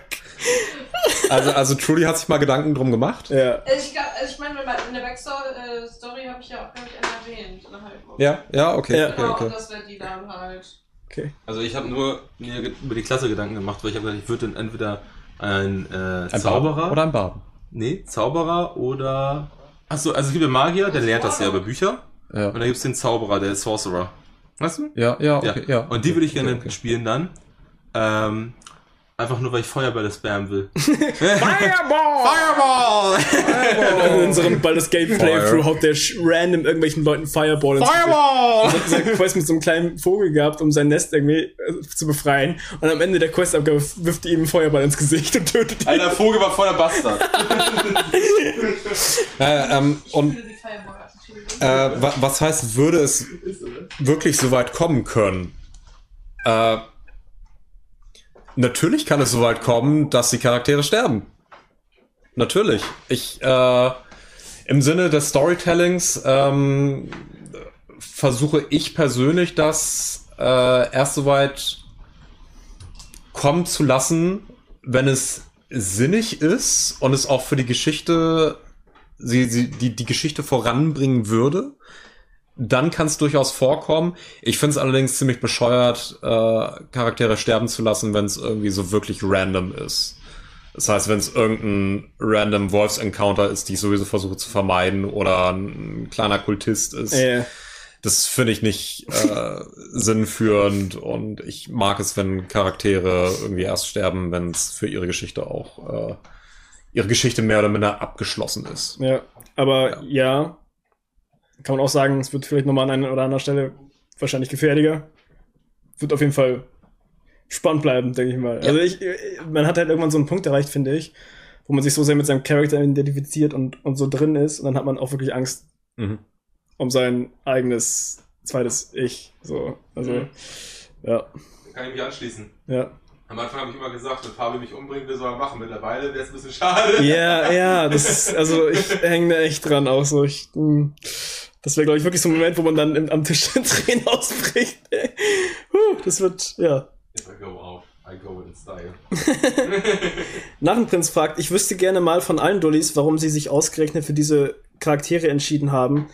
Also, also Trudy hat sich mal Gedanken drum gemacht. Ja. Also ich, glaub- also ich meine, in der Backstory habe ich ja auch, glaube ich, einen erwähnt. Ja, ja, okay, Ja. okay, Genau, okay. und das wäre die dann halt. Okay. Also ich habe nur mir über die Klasse Gedanken gemacht, weil ich habe gedacht, ich würde dann entweder ein, äh, Ein Zauberer Barden oder ein Barden? Nee, Zauberer oder. Achso, also es gibt den Magier, der lernt das ja über Bücher. Ja. Und dann gibt's den Zauberer, der ist Sorcerer. Weißt du? Ja, ja, okay, ja. Und die würde ich gerne Okay, okay. spielen dann. Ähm, einfach nur, weil ich Feuerbälle spammen will. Fireball! Fireball! In unserem Baldur's Gate. Playthrough haut der random irgendwelchen Leuten Fireball ins Fireball! Gesicht. Also, eine Quest mit so einem kleinen Vogel gehabt, um sein Nest irgendwie äh, zu befreien. Und am Ende der Questabgabe wirft ihm einen Feuerball ins Gesicht und tötet ihn. Alter, Vogel war voller Bastard. Äh, ähm, und äh, wa was heißt, würde es wirklich so weit kommen können? Äh, natürlich kann es so weit kommen, dass die Charaktere sterben. Natürlich. Ich, äh, im Sinne des Storytellings, ähm, versuche ich persönlich das äh, erst so weit kommen zu lassen, wenn es sinnig ist und es auch für die Geschichte, sie, sie, die, die Geschichte voranbringen würde, dann kann es durchaus vorkommen. Ich finde es allerdings ziemlich bescheuert, äh, Charaktere sterben zu lassen, wenn es irgendwie so wirklich random ist. Das heißt, wenn es irgendein random Wolfs-Encounter ist, die ich sowieso versuche zu vermeiden, oder ein kleiner Kultist ist, Äh, das finde ich nicht äh, sinnführend und ich mag es, wenn Charaktere irgendwie erst sterben, wenn es für ihre Geschichte auch äh, ihre Geschichte mehr oder minder abgeschlossen ist. Ja, aber ja. kann man auch sagen, es wird vielleicht nochmal an einer oder anderen Stelle wahrscheinlich gefährlicher. Wird auf jeden Fall spannend bleiben, denke ich mal. Also ich, man hat halt irgendwann so einen Punkt erreicht, finde ich, wo man sich so sehr mit seinem Charakter identifiziert und, und so drin ist und dann hat man auch wirklich Angst Mhm. um sein eigenes zweites Ich. So, also, Mhm. ja, Kann ich mich anschließen. ja. Am Anfang habe ich immer gesagt, wenn Fabi mich umbringt, wir sollen machen. Mittlerweile wäre es ein bisschen schade. Ja, ja, das ist, also ich hänge da echt dran auch so. Ich, hm, das wäre, glaube ich, wirklich so ein Moment, wo man dann im, am Tisch Tränen ausbricht. Huh, das wird, ja. If I go out, I go in style. Narrenprinz fragt, ich wüsste gerne mal von allen Dullis, warum sie sich ausgerechnet für diese Charaktere entschieden haben.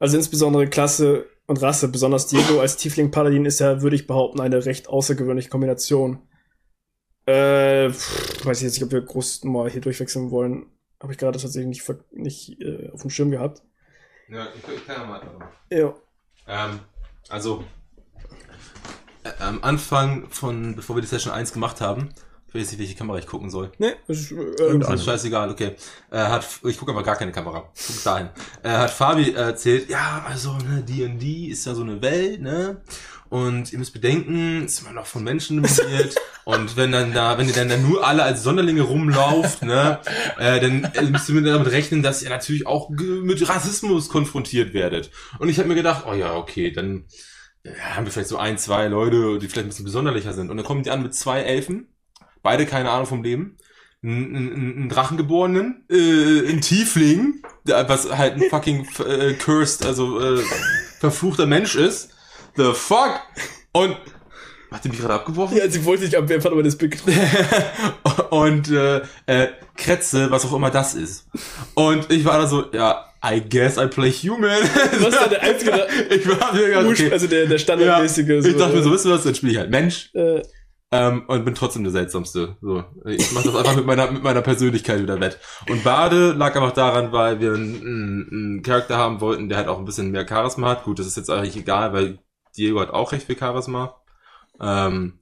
Also insbesondere Klasse und Rasse, besonders Diego als Tiefling Paladin ist ja, würde ich behaupten, eine recht außergewöhnliche Kombination. Äh, pff, weiß ich jetzt nicht, ob wir groß mal hier durchwechseln wollen. Habe ich gerade tatsächlich nicht, nicht äh, auf dem Schirm gehabt. Ja, ich, ich kann ja mal. Ja. Ähm, also, äh, am Anfang von, bevor wir die Session 1 gemacht haben, ich weiß nicht, welche Kamera ich gucken soll. Nee, das ist, äh, irgendeine. ist scheißegal, okay. Äh, hat, ich gucke aber gar keine Kamera. Guck dahin. Äh, hat Fabi erzählt, ja, also, ne, D&D ist ja so eine Welt, ne? Und ihr müsst bedenken, es ist immer noch von Menschen dominiert. und wenn dann da, wenn ihr dann, dann nur alle als Sonderlinge rumlauft, ne, äh, dann äh, müsst ihr damit rechnen, dass ihr natürlich auch mit Rassismus konfrontiert werdet. Und ich habe mir gedacht, oh ja, okay, dann äh, haben wir vielleicht so ein, zwei Leute, die vielleicht ein bisschen besonderlicher sind. Und dann kommen die an mit zwei Elfen, beide keine Ahnung vom Leben, einen Drachengeborenen, äh, ein Tiefling, der, was halt ein fucking äh, cursed, also äh, verfluchter Mensch ist. The fuck? Und hat die mich gerade abgeworfen? Ja, sie wollte sich abwerfen, aber das Bild und äh, äh, Kretze, was auch immer das ist. Und ich war da so, ja, I guess I play human. Was ist der einzige, ich war mir gedacht, okay. also der, der standardmäßige. Ja, ich dachte mir so, wisst ihr was, dann spiele ich halt Mensch. Äh, Ähm, und bin trotzdem der seltsamste. So, ich mache das einfach mit meiner mit meiner Persönlichkeit wieder wett. Und Bade lag einfach daran, weil wir einen, einen, einen Charakter haben wollten, der halt auch ein bisschen mehr Charisma hat. Gut, das ist jetzt eigentlich egal, weil Diego hat auch recht viel Charisma. Ähm,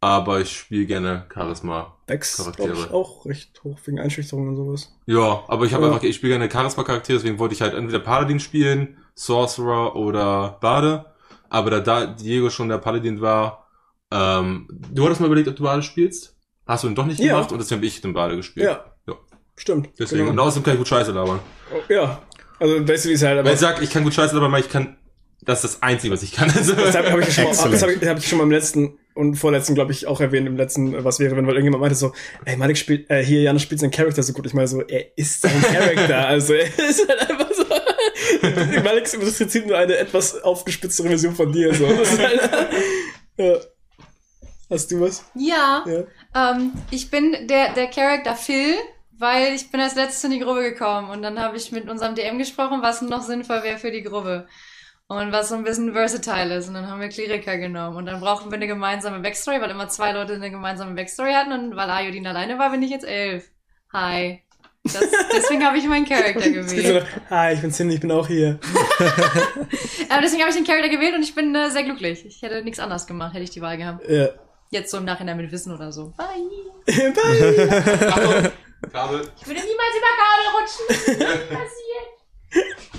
aber ich spiele gerne Charisma Charaktere. ich, auch recht hoch wegen Einschüchterung und sowas. Ja, aber ich habe Ja. einfach, ich spiele gerne Charisma-Charaktere, deswegen wollte ich halt entweder Paladin spielen, Sorcerer oder Bade. Aber da, da Diego schon der Paladin war, ähm, du hattest mal überlegt, ob du Bade spielst? Hast du ihn doch nicht Ja. gemacht und deswegen habe ich den Bade gespielt. Ja. Ja. Stimmt. Deswegen. Und Genau. außerdem kann ich gut Scheiße labern. Ja. Also, weißt du, wie es halt, Wenn ich sag, ich kann gut Scheiße labern, weil ich kann, das ist das Einzige, was ich kann. Also, Das habe hab ich, schon mal- das hab ich, hab ich schon mal im letzten und vorletzten, glaube ich, auch erwähnt, im letzten, äh, was wäre, wenn, weil irgendjemand meinte so, ey, Malik spielt, äh, hier, Janis spielt seinen Charakter so gut. Ich meine so, er ist sein Charakter. also, er ist halt einfach so. Malik ist im Prinzip nur eine etwas aufgespitztere Version von dir, so. Das ist halt, ja. Hast du was? Ja, Ja. ähm, ich bin der, der Charakter Phil, weil ich bin als letztes in die Gruppe gekommen und dann habe ich mit unserem DM gesprochen, was noch sinnvoll wäre für die Gruppe. Und was so ein bisschen versatile ist. Und dann haben wir Kleriker genommen. Und dann brauchen wir eine gemeinsame Backstory, weil immer zwei Leute eine gemeinsame Backstory hatten. Und weil Ayodin alleine war, bin ich jetzt elf. Hi. Das, deswegen habe ich meinen Charakter gewählt. Hi, ich bin Cindy, ich bin auch hier. Aber deswegen habe ich den Charakter gewählt und ich bin äh, sehr glücklich. Ich hätte nichts anderes gemacht, hätte ich die Wahl gehabt. Ja. Jetzt so im Nachhinein mit Wissen oder so. Bye. Bye. Achtung, Kabel. Ich würde niemals über Kabel rutschen. Das ist passiert.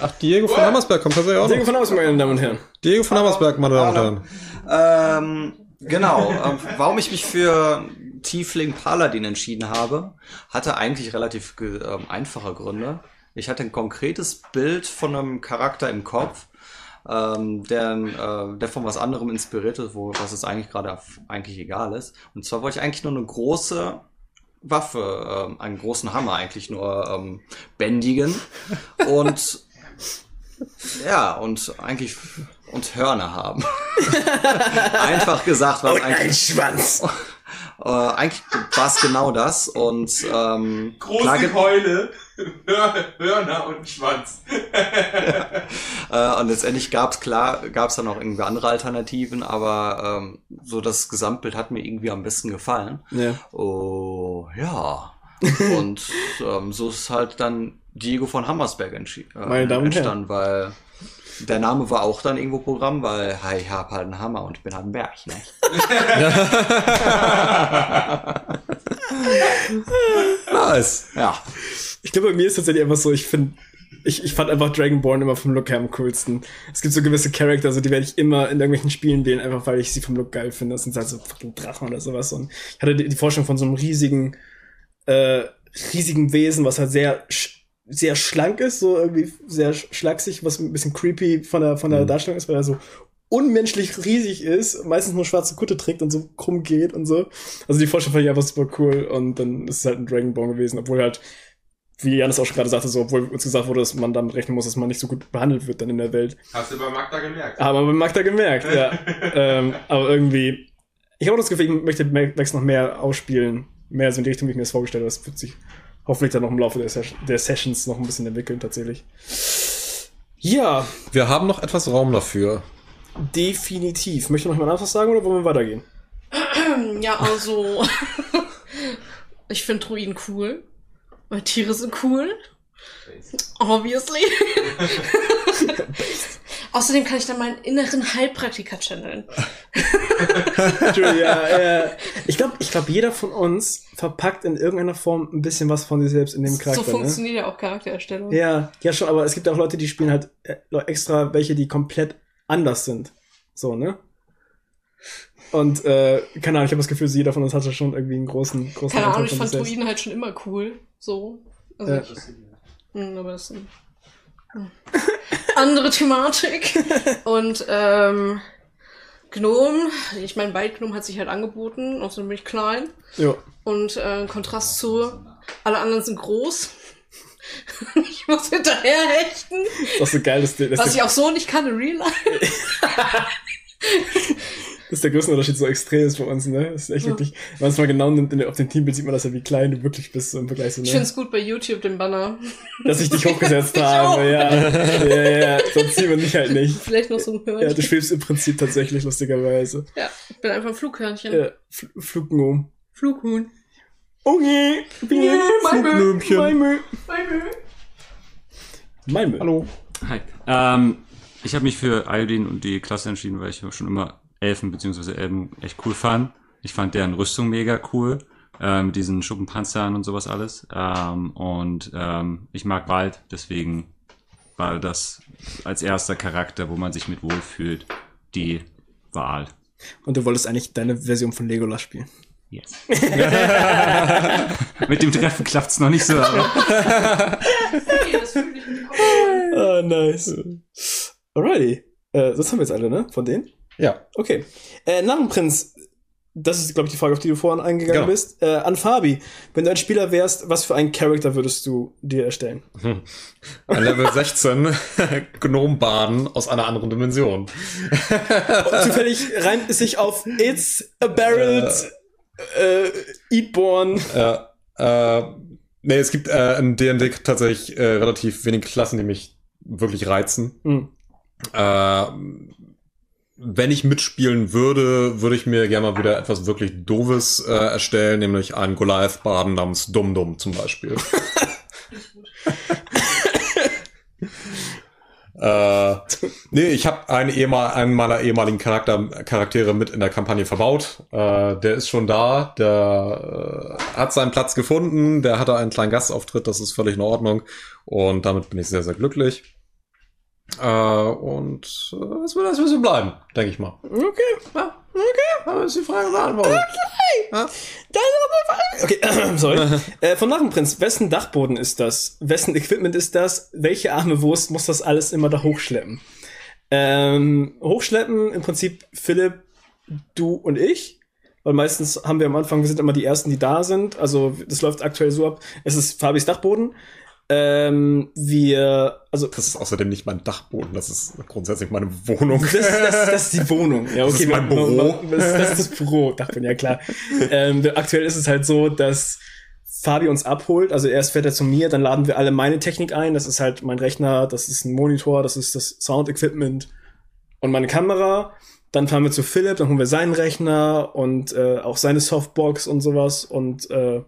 Ach, Diego von Hammersberg kommt tatsächlich auch Diego von außen, meine Damen und Herren. Diego von Hammersberg, meine Damen und Herren. Ähm, genau. ähm, warum ich mich für Tiefling Paladin entschieden habe, hatte eigentlich relativ ähm, einfache Gründe. Ich hatte ein konkretes Bild von einem Charakter im Kopf, ähm, der, äh, der von was anderem inspiriert ist, wo was es eigentlich gerade eigentlich egal ist. Und zwar wollte ich eigentlich nur eine große Waffe, ähm, einen großen Hammer eigentlich nur ähm, bändigen und ja und eigentlich und Hörner haben. Einfach gesagt, was eigentlich Schwanz. äh, eigentlich war es genau das und ähm, klar Große gibt- Keule, Hörner und Schwanz. Äh, und letztendlich gab's klar, gab's dann auch irgendwie andere Alternativen, aber ähm, so das Gesamtbild hat mir irgendwie am besten gefallen. Ja. Oh, ja. Und ähm, so ist halt dann Diego von Hammersberg äh, entstanden, weil der Name war auch dann irgendwo Programm, weil hey, ich hab halt einen Hammer und ich bin halt ein Berg, ne? Nice. Ja. Ich glaube, bei mir ist tatsächlich einfach so, ich finde, ich, ich fand einfach Dragonborn immer vom Look her am coolsten. Es gibt so gewisse Charakter, also die werde ich immer in irgendwelchen Spielen wählen, einfach weil ich sie vom Look geil finde. Das sind halt so fucking Drachen oder sowas. Und ich hatte die, die Vorstellung von so einem riesigen, äh, riesigen Wesen, was halt sehr, sehr schlank ist, so irgendwie sehr sch- schlaksig, was ein bisschen creepy von der, von der Darstellung ist, weil er so unmenschlich riesig ist, meistens nur schwarze Kutte trägt und so krumm geht und so. Also die Vorstellung fand ich einfach super cool und dann ist es halt ein Dragonborn gewesen, obwohl halt wie Janis auch schon gerade sagte, so, obwohl uns gesagt wurde, dass man damit rechnen muss, dass man nicht so gut behandelt wird dann in der Welt. Hast du bei Magda gemerkt? Aber bei Magda gemerkt, ja. ähm, aber irgendwie, ich habe das Gefühl, ich möchte Max noch mehr ausspielen, mehr so in die Richtung, wie ich mir das vorgestellt habe. Das wird sich hoffentlich dann noch im Laufe der, Ses der Sessions noch ein bisschen entwickeln, tatsächlich. Ja, Wir haben noch etwas Raum dafür. Definitiv. Möchte noch jemand anderes was sagen oder wollen wir weitergehen? Ja, also. ich finde Druiden cool. Weil Tiere sind cool. Obviously. Außerdem kann ich dann meinen inneren Heilpraktiker channeln. Ja, ja. Ich glaube, ich glaub, jeder von uns verpackt in irgendeiner Form ein bisschen was von sich selbst in dem Charakter. so ne? funktioniert ja auch Charaktererstellung. Ja, ja schon, aber es gibt auch Leute, die spielen halt äh, extra welche, die komplett anders sind. So, ne? Und, äh, keine Ahnung, ich habe das Gefühl, so jeder von uns hatte schon irgendwie einen großen, großen Keine Ahnung, ich fand. Druiden halt schon immer cool. So. Also Ja. ich, Hm, aber das ist eine hm. andere Thematik. Und ähm, Gnom, ich meine, Waldgnom hat sich halt angeboten, außerdem bin ich klein. Ja. Und äh, Kontrast zu, alle anderen sind groß. ich muss hinterher hechten. Das ist auch so geil, dass der, dass Was ich auch so nicht kann in Real Life. dass der Größenunterschied so extrem ist bei uns, ne? Das ist echt Ja. wirklich, wenn man es mal genau nimmt, auf dem Teambild sieht man das ja, wie klein du wirklich bist, so im Vergleich Ich ne? find's gut bei YouTube, den Banner. Dass ich dich hochgesetzt Ich habe, auch. ja. Ja, ja, ja. Sonst sieht man dich halt nicht. Vielleicht noch so ein Hörnchen. Ja, du schwebst im Prinzip tatsächlich, lustigerweise. Ja, ich bin einfach ein Flughörnchen. Ja, Fl Flugnom. Flughuhn. Okay, Biene, Flugnömchen. Malmö. Malmö. Malmö. Hallo. Hi. Ähm, ich habe mich für Iodine und die Klasse entschieden, weil ich schon immer Elfen bzw. Elben echt cool fand. Ich fand deren Rüstung mega cool. Äh, mit diesen Schuppenpanzern und sowas alles. Ähm, und ähm, ich mag Wald, deswegen war das als erster Charakter, wo man sich mit wohlfühlt, die Wahl. Und du wolltest eigentlich deine Version von Legolas spielen. Yes. mit dem Treffen klappt's noch nicht so, aber. Ah, nice. Alrighty. Äh, das haben wir jetzt alle, ne? Von denen? Ja. Okay. Äh, Narrenprinz, das ist, glaube ich, die Frage, auf die du vorhin eingegangen Genau. bist. Äh, an Fabi, wenn du ein Spieler wärst, was für einen Charakter würdest du dir erstellen? Ein Level 16 Gnombaden aus einer anderen Dimension. Und zufällig reimt es sich auf It's a Barreled äh, Eatborn. Ja, äh, nee, es gibt äh, in D&D tatsächlich äh, relativ wenig Klassen, die mich wirklich reizen. Hm. Äh, wenn ich mitspielen würde, würde ich mir gerne mal wieder etwas wirklich Doofes äh, erstellen, nämlich einen Goliath-Baden namens Dum-Dum zum Beispiel. äh, nee, ich habe einen, ehemal, einen meiner ehemaligen Charakter, Charaktere mit in der Kampagne verbaut. Äh, der ist schon da, der äh, hat seinen Platz gefunden, der hatte einen kleinen Gastauftritt, das ist völlig in Ordnung. Und damit bin ich sehr, sehr glücklich. Äh, und äh, das wird wird so bleiben, denke ich mal. Okay. Ja, okay, aber ist die Frage beantwortet. Okay, sorry. äh, von Narrenprinz, wessen Dachboden ist das? Wessen Equipment ist das? Welche arme Wurst muss das alles immer da hochschleppen? Ähm, hochschleppen im Prinzip Philipp, du und ich. Weil meistens haben wir am Anfang, wir sind immer die Ersten, die da sind. Also das läuft aktuell so ab. Es ist Fabis Dachboden. Ähm, wir, also Das ist außerdem nicht mein Dachboden, das ist grundsätzlich meine Wohnung. Das, das, das ist die Wohnung. Ja, Das okay, ist mein wir- Büro. wir- Das, das ist das Büro, dachte man ja klar. ähm, aktuell ist es halt so, dass Fabi uns abholt. Also erst fährt er zu mir, dann laden wir alle meine Technik ein. Das ist halt mein Rechner, das ist ein Monitor, das ist das Sound-Equipment und meine Kamera. Dann fahren wir zu Philipp, dann holen wir seinen Rechner und äh, auch seine Softbox und sowas. Und äh,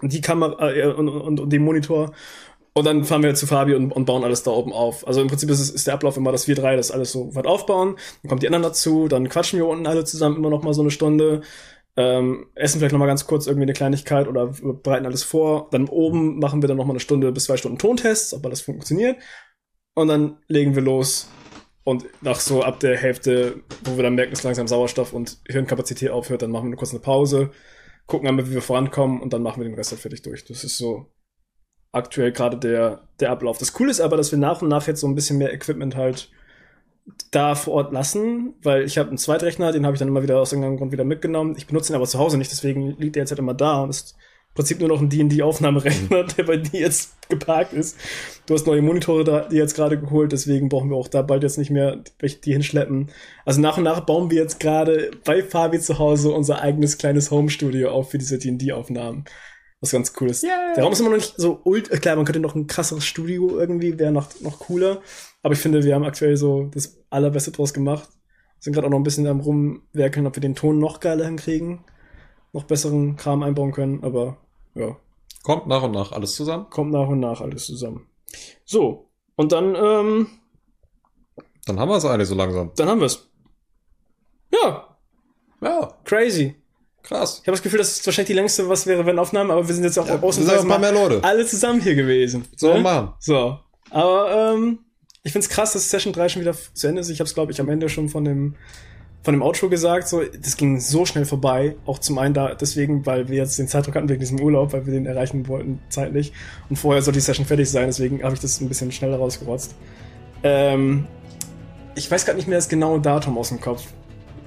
die Kamera äh, und, und, und den Monitor. Und dann fahren wir zu Fabi und, und bauen alles da oben auf. Also im Prinzip ist, ist der Ablauf immer, dass wir drei das alles so weit aufbauen. Dann kommt die anderen dazu, dann quatschen wir unten alle zusammen immer noch mal so eine Stunde. Ähm, essen vielleicht noch mal ganz kurz irgendwie eine Kleinigkeit oder bereiten alles vor. Dann oben machen wir dann noch mal eine Stunde bis zwei Stunden Tontests, ob alles funktioniert. Und dann legen wir los. Und nach so ab der Hälfte, wo wir dann merken, dass langsam Sauerstoff und Hirnkapazität aufhört, dann machen wir eine kurze Pause, gucken einmal, wie wir vorankommen und dann machen wir den Rest halt fertig durch. Das ist so aktuell gerade der, der Ablauf. Das Coole ist aber, dass wir nach und nach jetzt so ein bisschen mehr Equipment halt da vor Ort lassen, weil ich habe einen Zweitrechner, den habe ich dann immer wieder aus irgendeinem Grund wieder mitgenommen. Ich benutze ihn aber zu Hause nicht, deswegen liegt der jetzt halt immer da und ist Prinzip nur noch ein D&D-Aufnahmerechner, der bei dir jetzt geparkt ist. Du hast neue Monitore da, die jetzt gerade geholt, deswegen brauchen wir auch da bald jetzt nicht mehr welche die hinschleppen. Also nach und nach bauen wir jetzt gerade bei Fabi zu Hause unser eigenes kleines Home-Studio auf für diese D&D-Aufnahmen. Was ganz cool ist. Yay. Der Raum ist immer noch nicht so ultra, klar, man könnte noch ein krasseres Studio irgendwie, wäre noch, noch cooler. Aber ich finde, wir haben aktuell so das Allerbeste draus gemacht. Sind gerade auch noch ein bisschen am rumwerkeln, ob wir den Ton noch geiler hinkriegen. Noch besseren Kram einbauen können, aber ja. Kommt nach und nach alles zusammen. Kommt nach und nach alles zusammen. So, und dann, ähm, Dann haben wir es eigentlich so langsam. dann haben wir's. Ja, Ja, crazy. krass. Ich habe das Gefühl, das ist wahrscheinlich die längste, was wäre, wenn Aufnahmen, aber wir sind jetzt auch Ja, ausnahmsweise wir sind ein paar mehr Leute. alle zusammen hier gewesen. So ne? machen. So. Aber ähm, ich find's krass, dass Session 3 schon wieder zu Ende ist. Ich habe es, glaube ich, am Ende schon von dem von dem Outro gesagt. So, das ging so schnell vorbei. Auch zum einen da deswegen, weil wir jetzt den Zeitdruck hatten wegen diesem Urlaub, weil wir den erreichen wollten zeitlich. Und vorher soll die Session fertig sein. Deswegen habe ich das ein bisschen schneller rausgerotzt. Ähm, ich weiß gerade nicht mehr das genaue Datum aus dem Kopf,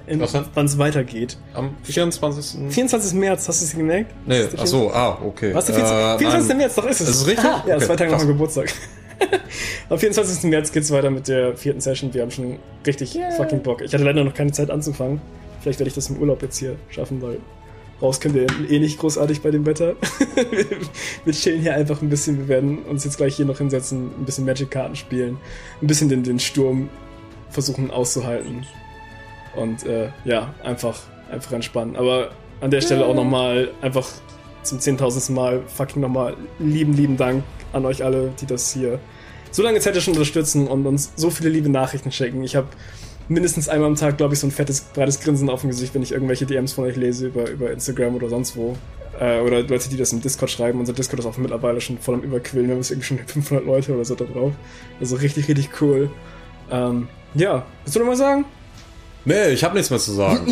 wann es weitergeht. Am 24. 24. März, hast du es gemerkt? Nee, ach so, ah, okay. was, der 24. Äh, 24. nein. März, doch ist es. Ist es richtig? Ah, ja, Okay, zwei Tage nach meinem Geburtstag. Am 24. März geht's weiter mit der vierten Session. Wir haben schon richtig fucking Bock. Ich hatte leider noch keine Zeit anzufangen. Vielleicht werde ich das im Urlaub jetzt hier schaffen, weil raus können wir eh nicht großartig bei dem Wetter. wir, wir chillen hier einfach ein bisschen. Wir werden uns jetzt gleich hier noch hinsetzen, ein bisschen Magic-Karten spielen, ein bisschen den, den Sturm versuchen auszuhalten. Und äh, ja, einfach, einfach entspannen. Aber an der Stelle auch nochmal einfach zum zehntausendsten Mal fucking nochmal lieben, lieben Dank an euch alle, die das hier so lange Zeit schon unterstützen und uns so viele liebe Nachrichten schicken. Ich habe mindestens einmal am Tag, glaube ich, so ein fettes, breites Grinsen auf dem Gesicht, wenn ich irgendwelche DMs von euch lese über, über Instagram oder sonst wo. Äh, oder Leute, die das im Discord schreiben. Unser Discord ist auch mittlerweile schon voll am Überquillen. Wir haben jetzt irgendwie schon 500 Leute oder so da drauf. Also richtig, richtig cool. Ähm, ja, willst du noch mal sagen? Nee, ich habe nichts mehr zu sagen.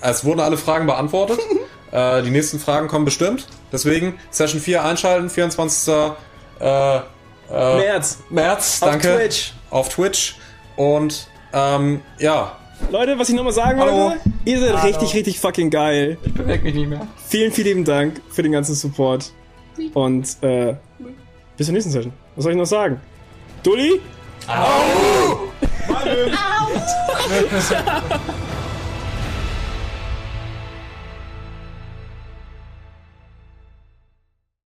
Es wurden alle Fragen beantwortet. äh, die nächsten Fragen kommen bestimmt. Deswegen Session 4 einschalten, 24. Äh, äh, März. März, Auf danke. Twitch. Auf Twitch. Und ähm, ja, Leute, was ich nochmal sagen Hallo. wollte, ihr seid richtig, richtig fucking geil. Ich bewege mich nicht mehr. Vielen, vielen lieben Dank für den ganzen Support. Und äh, bis zur nächsten Session. Was soll ich noch sagen? Dulli? Au!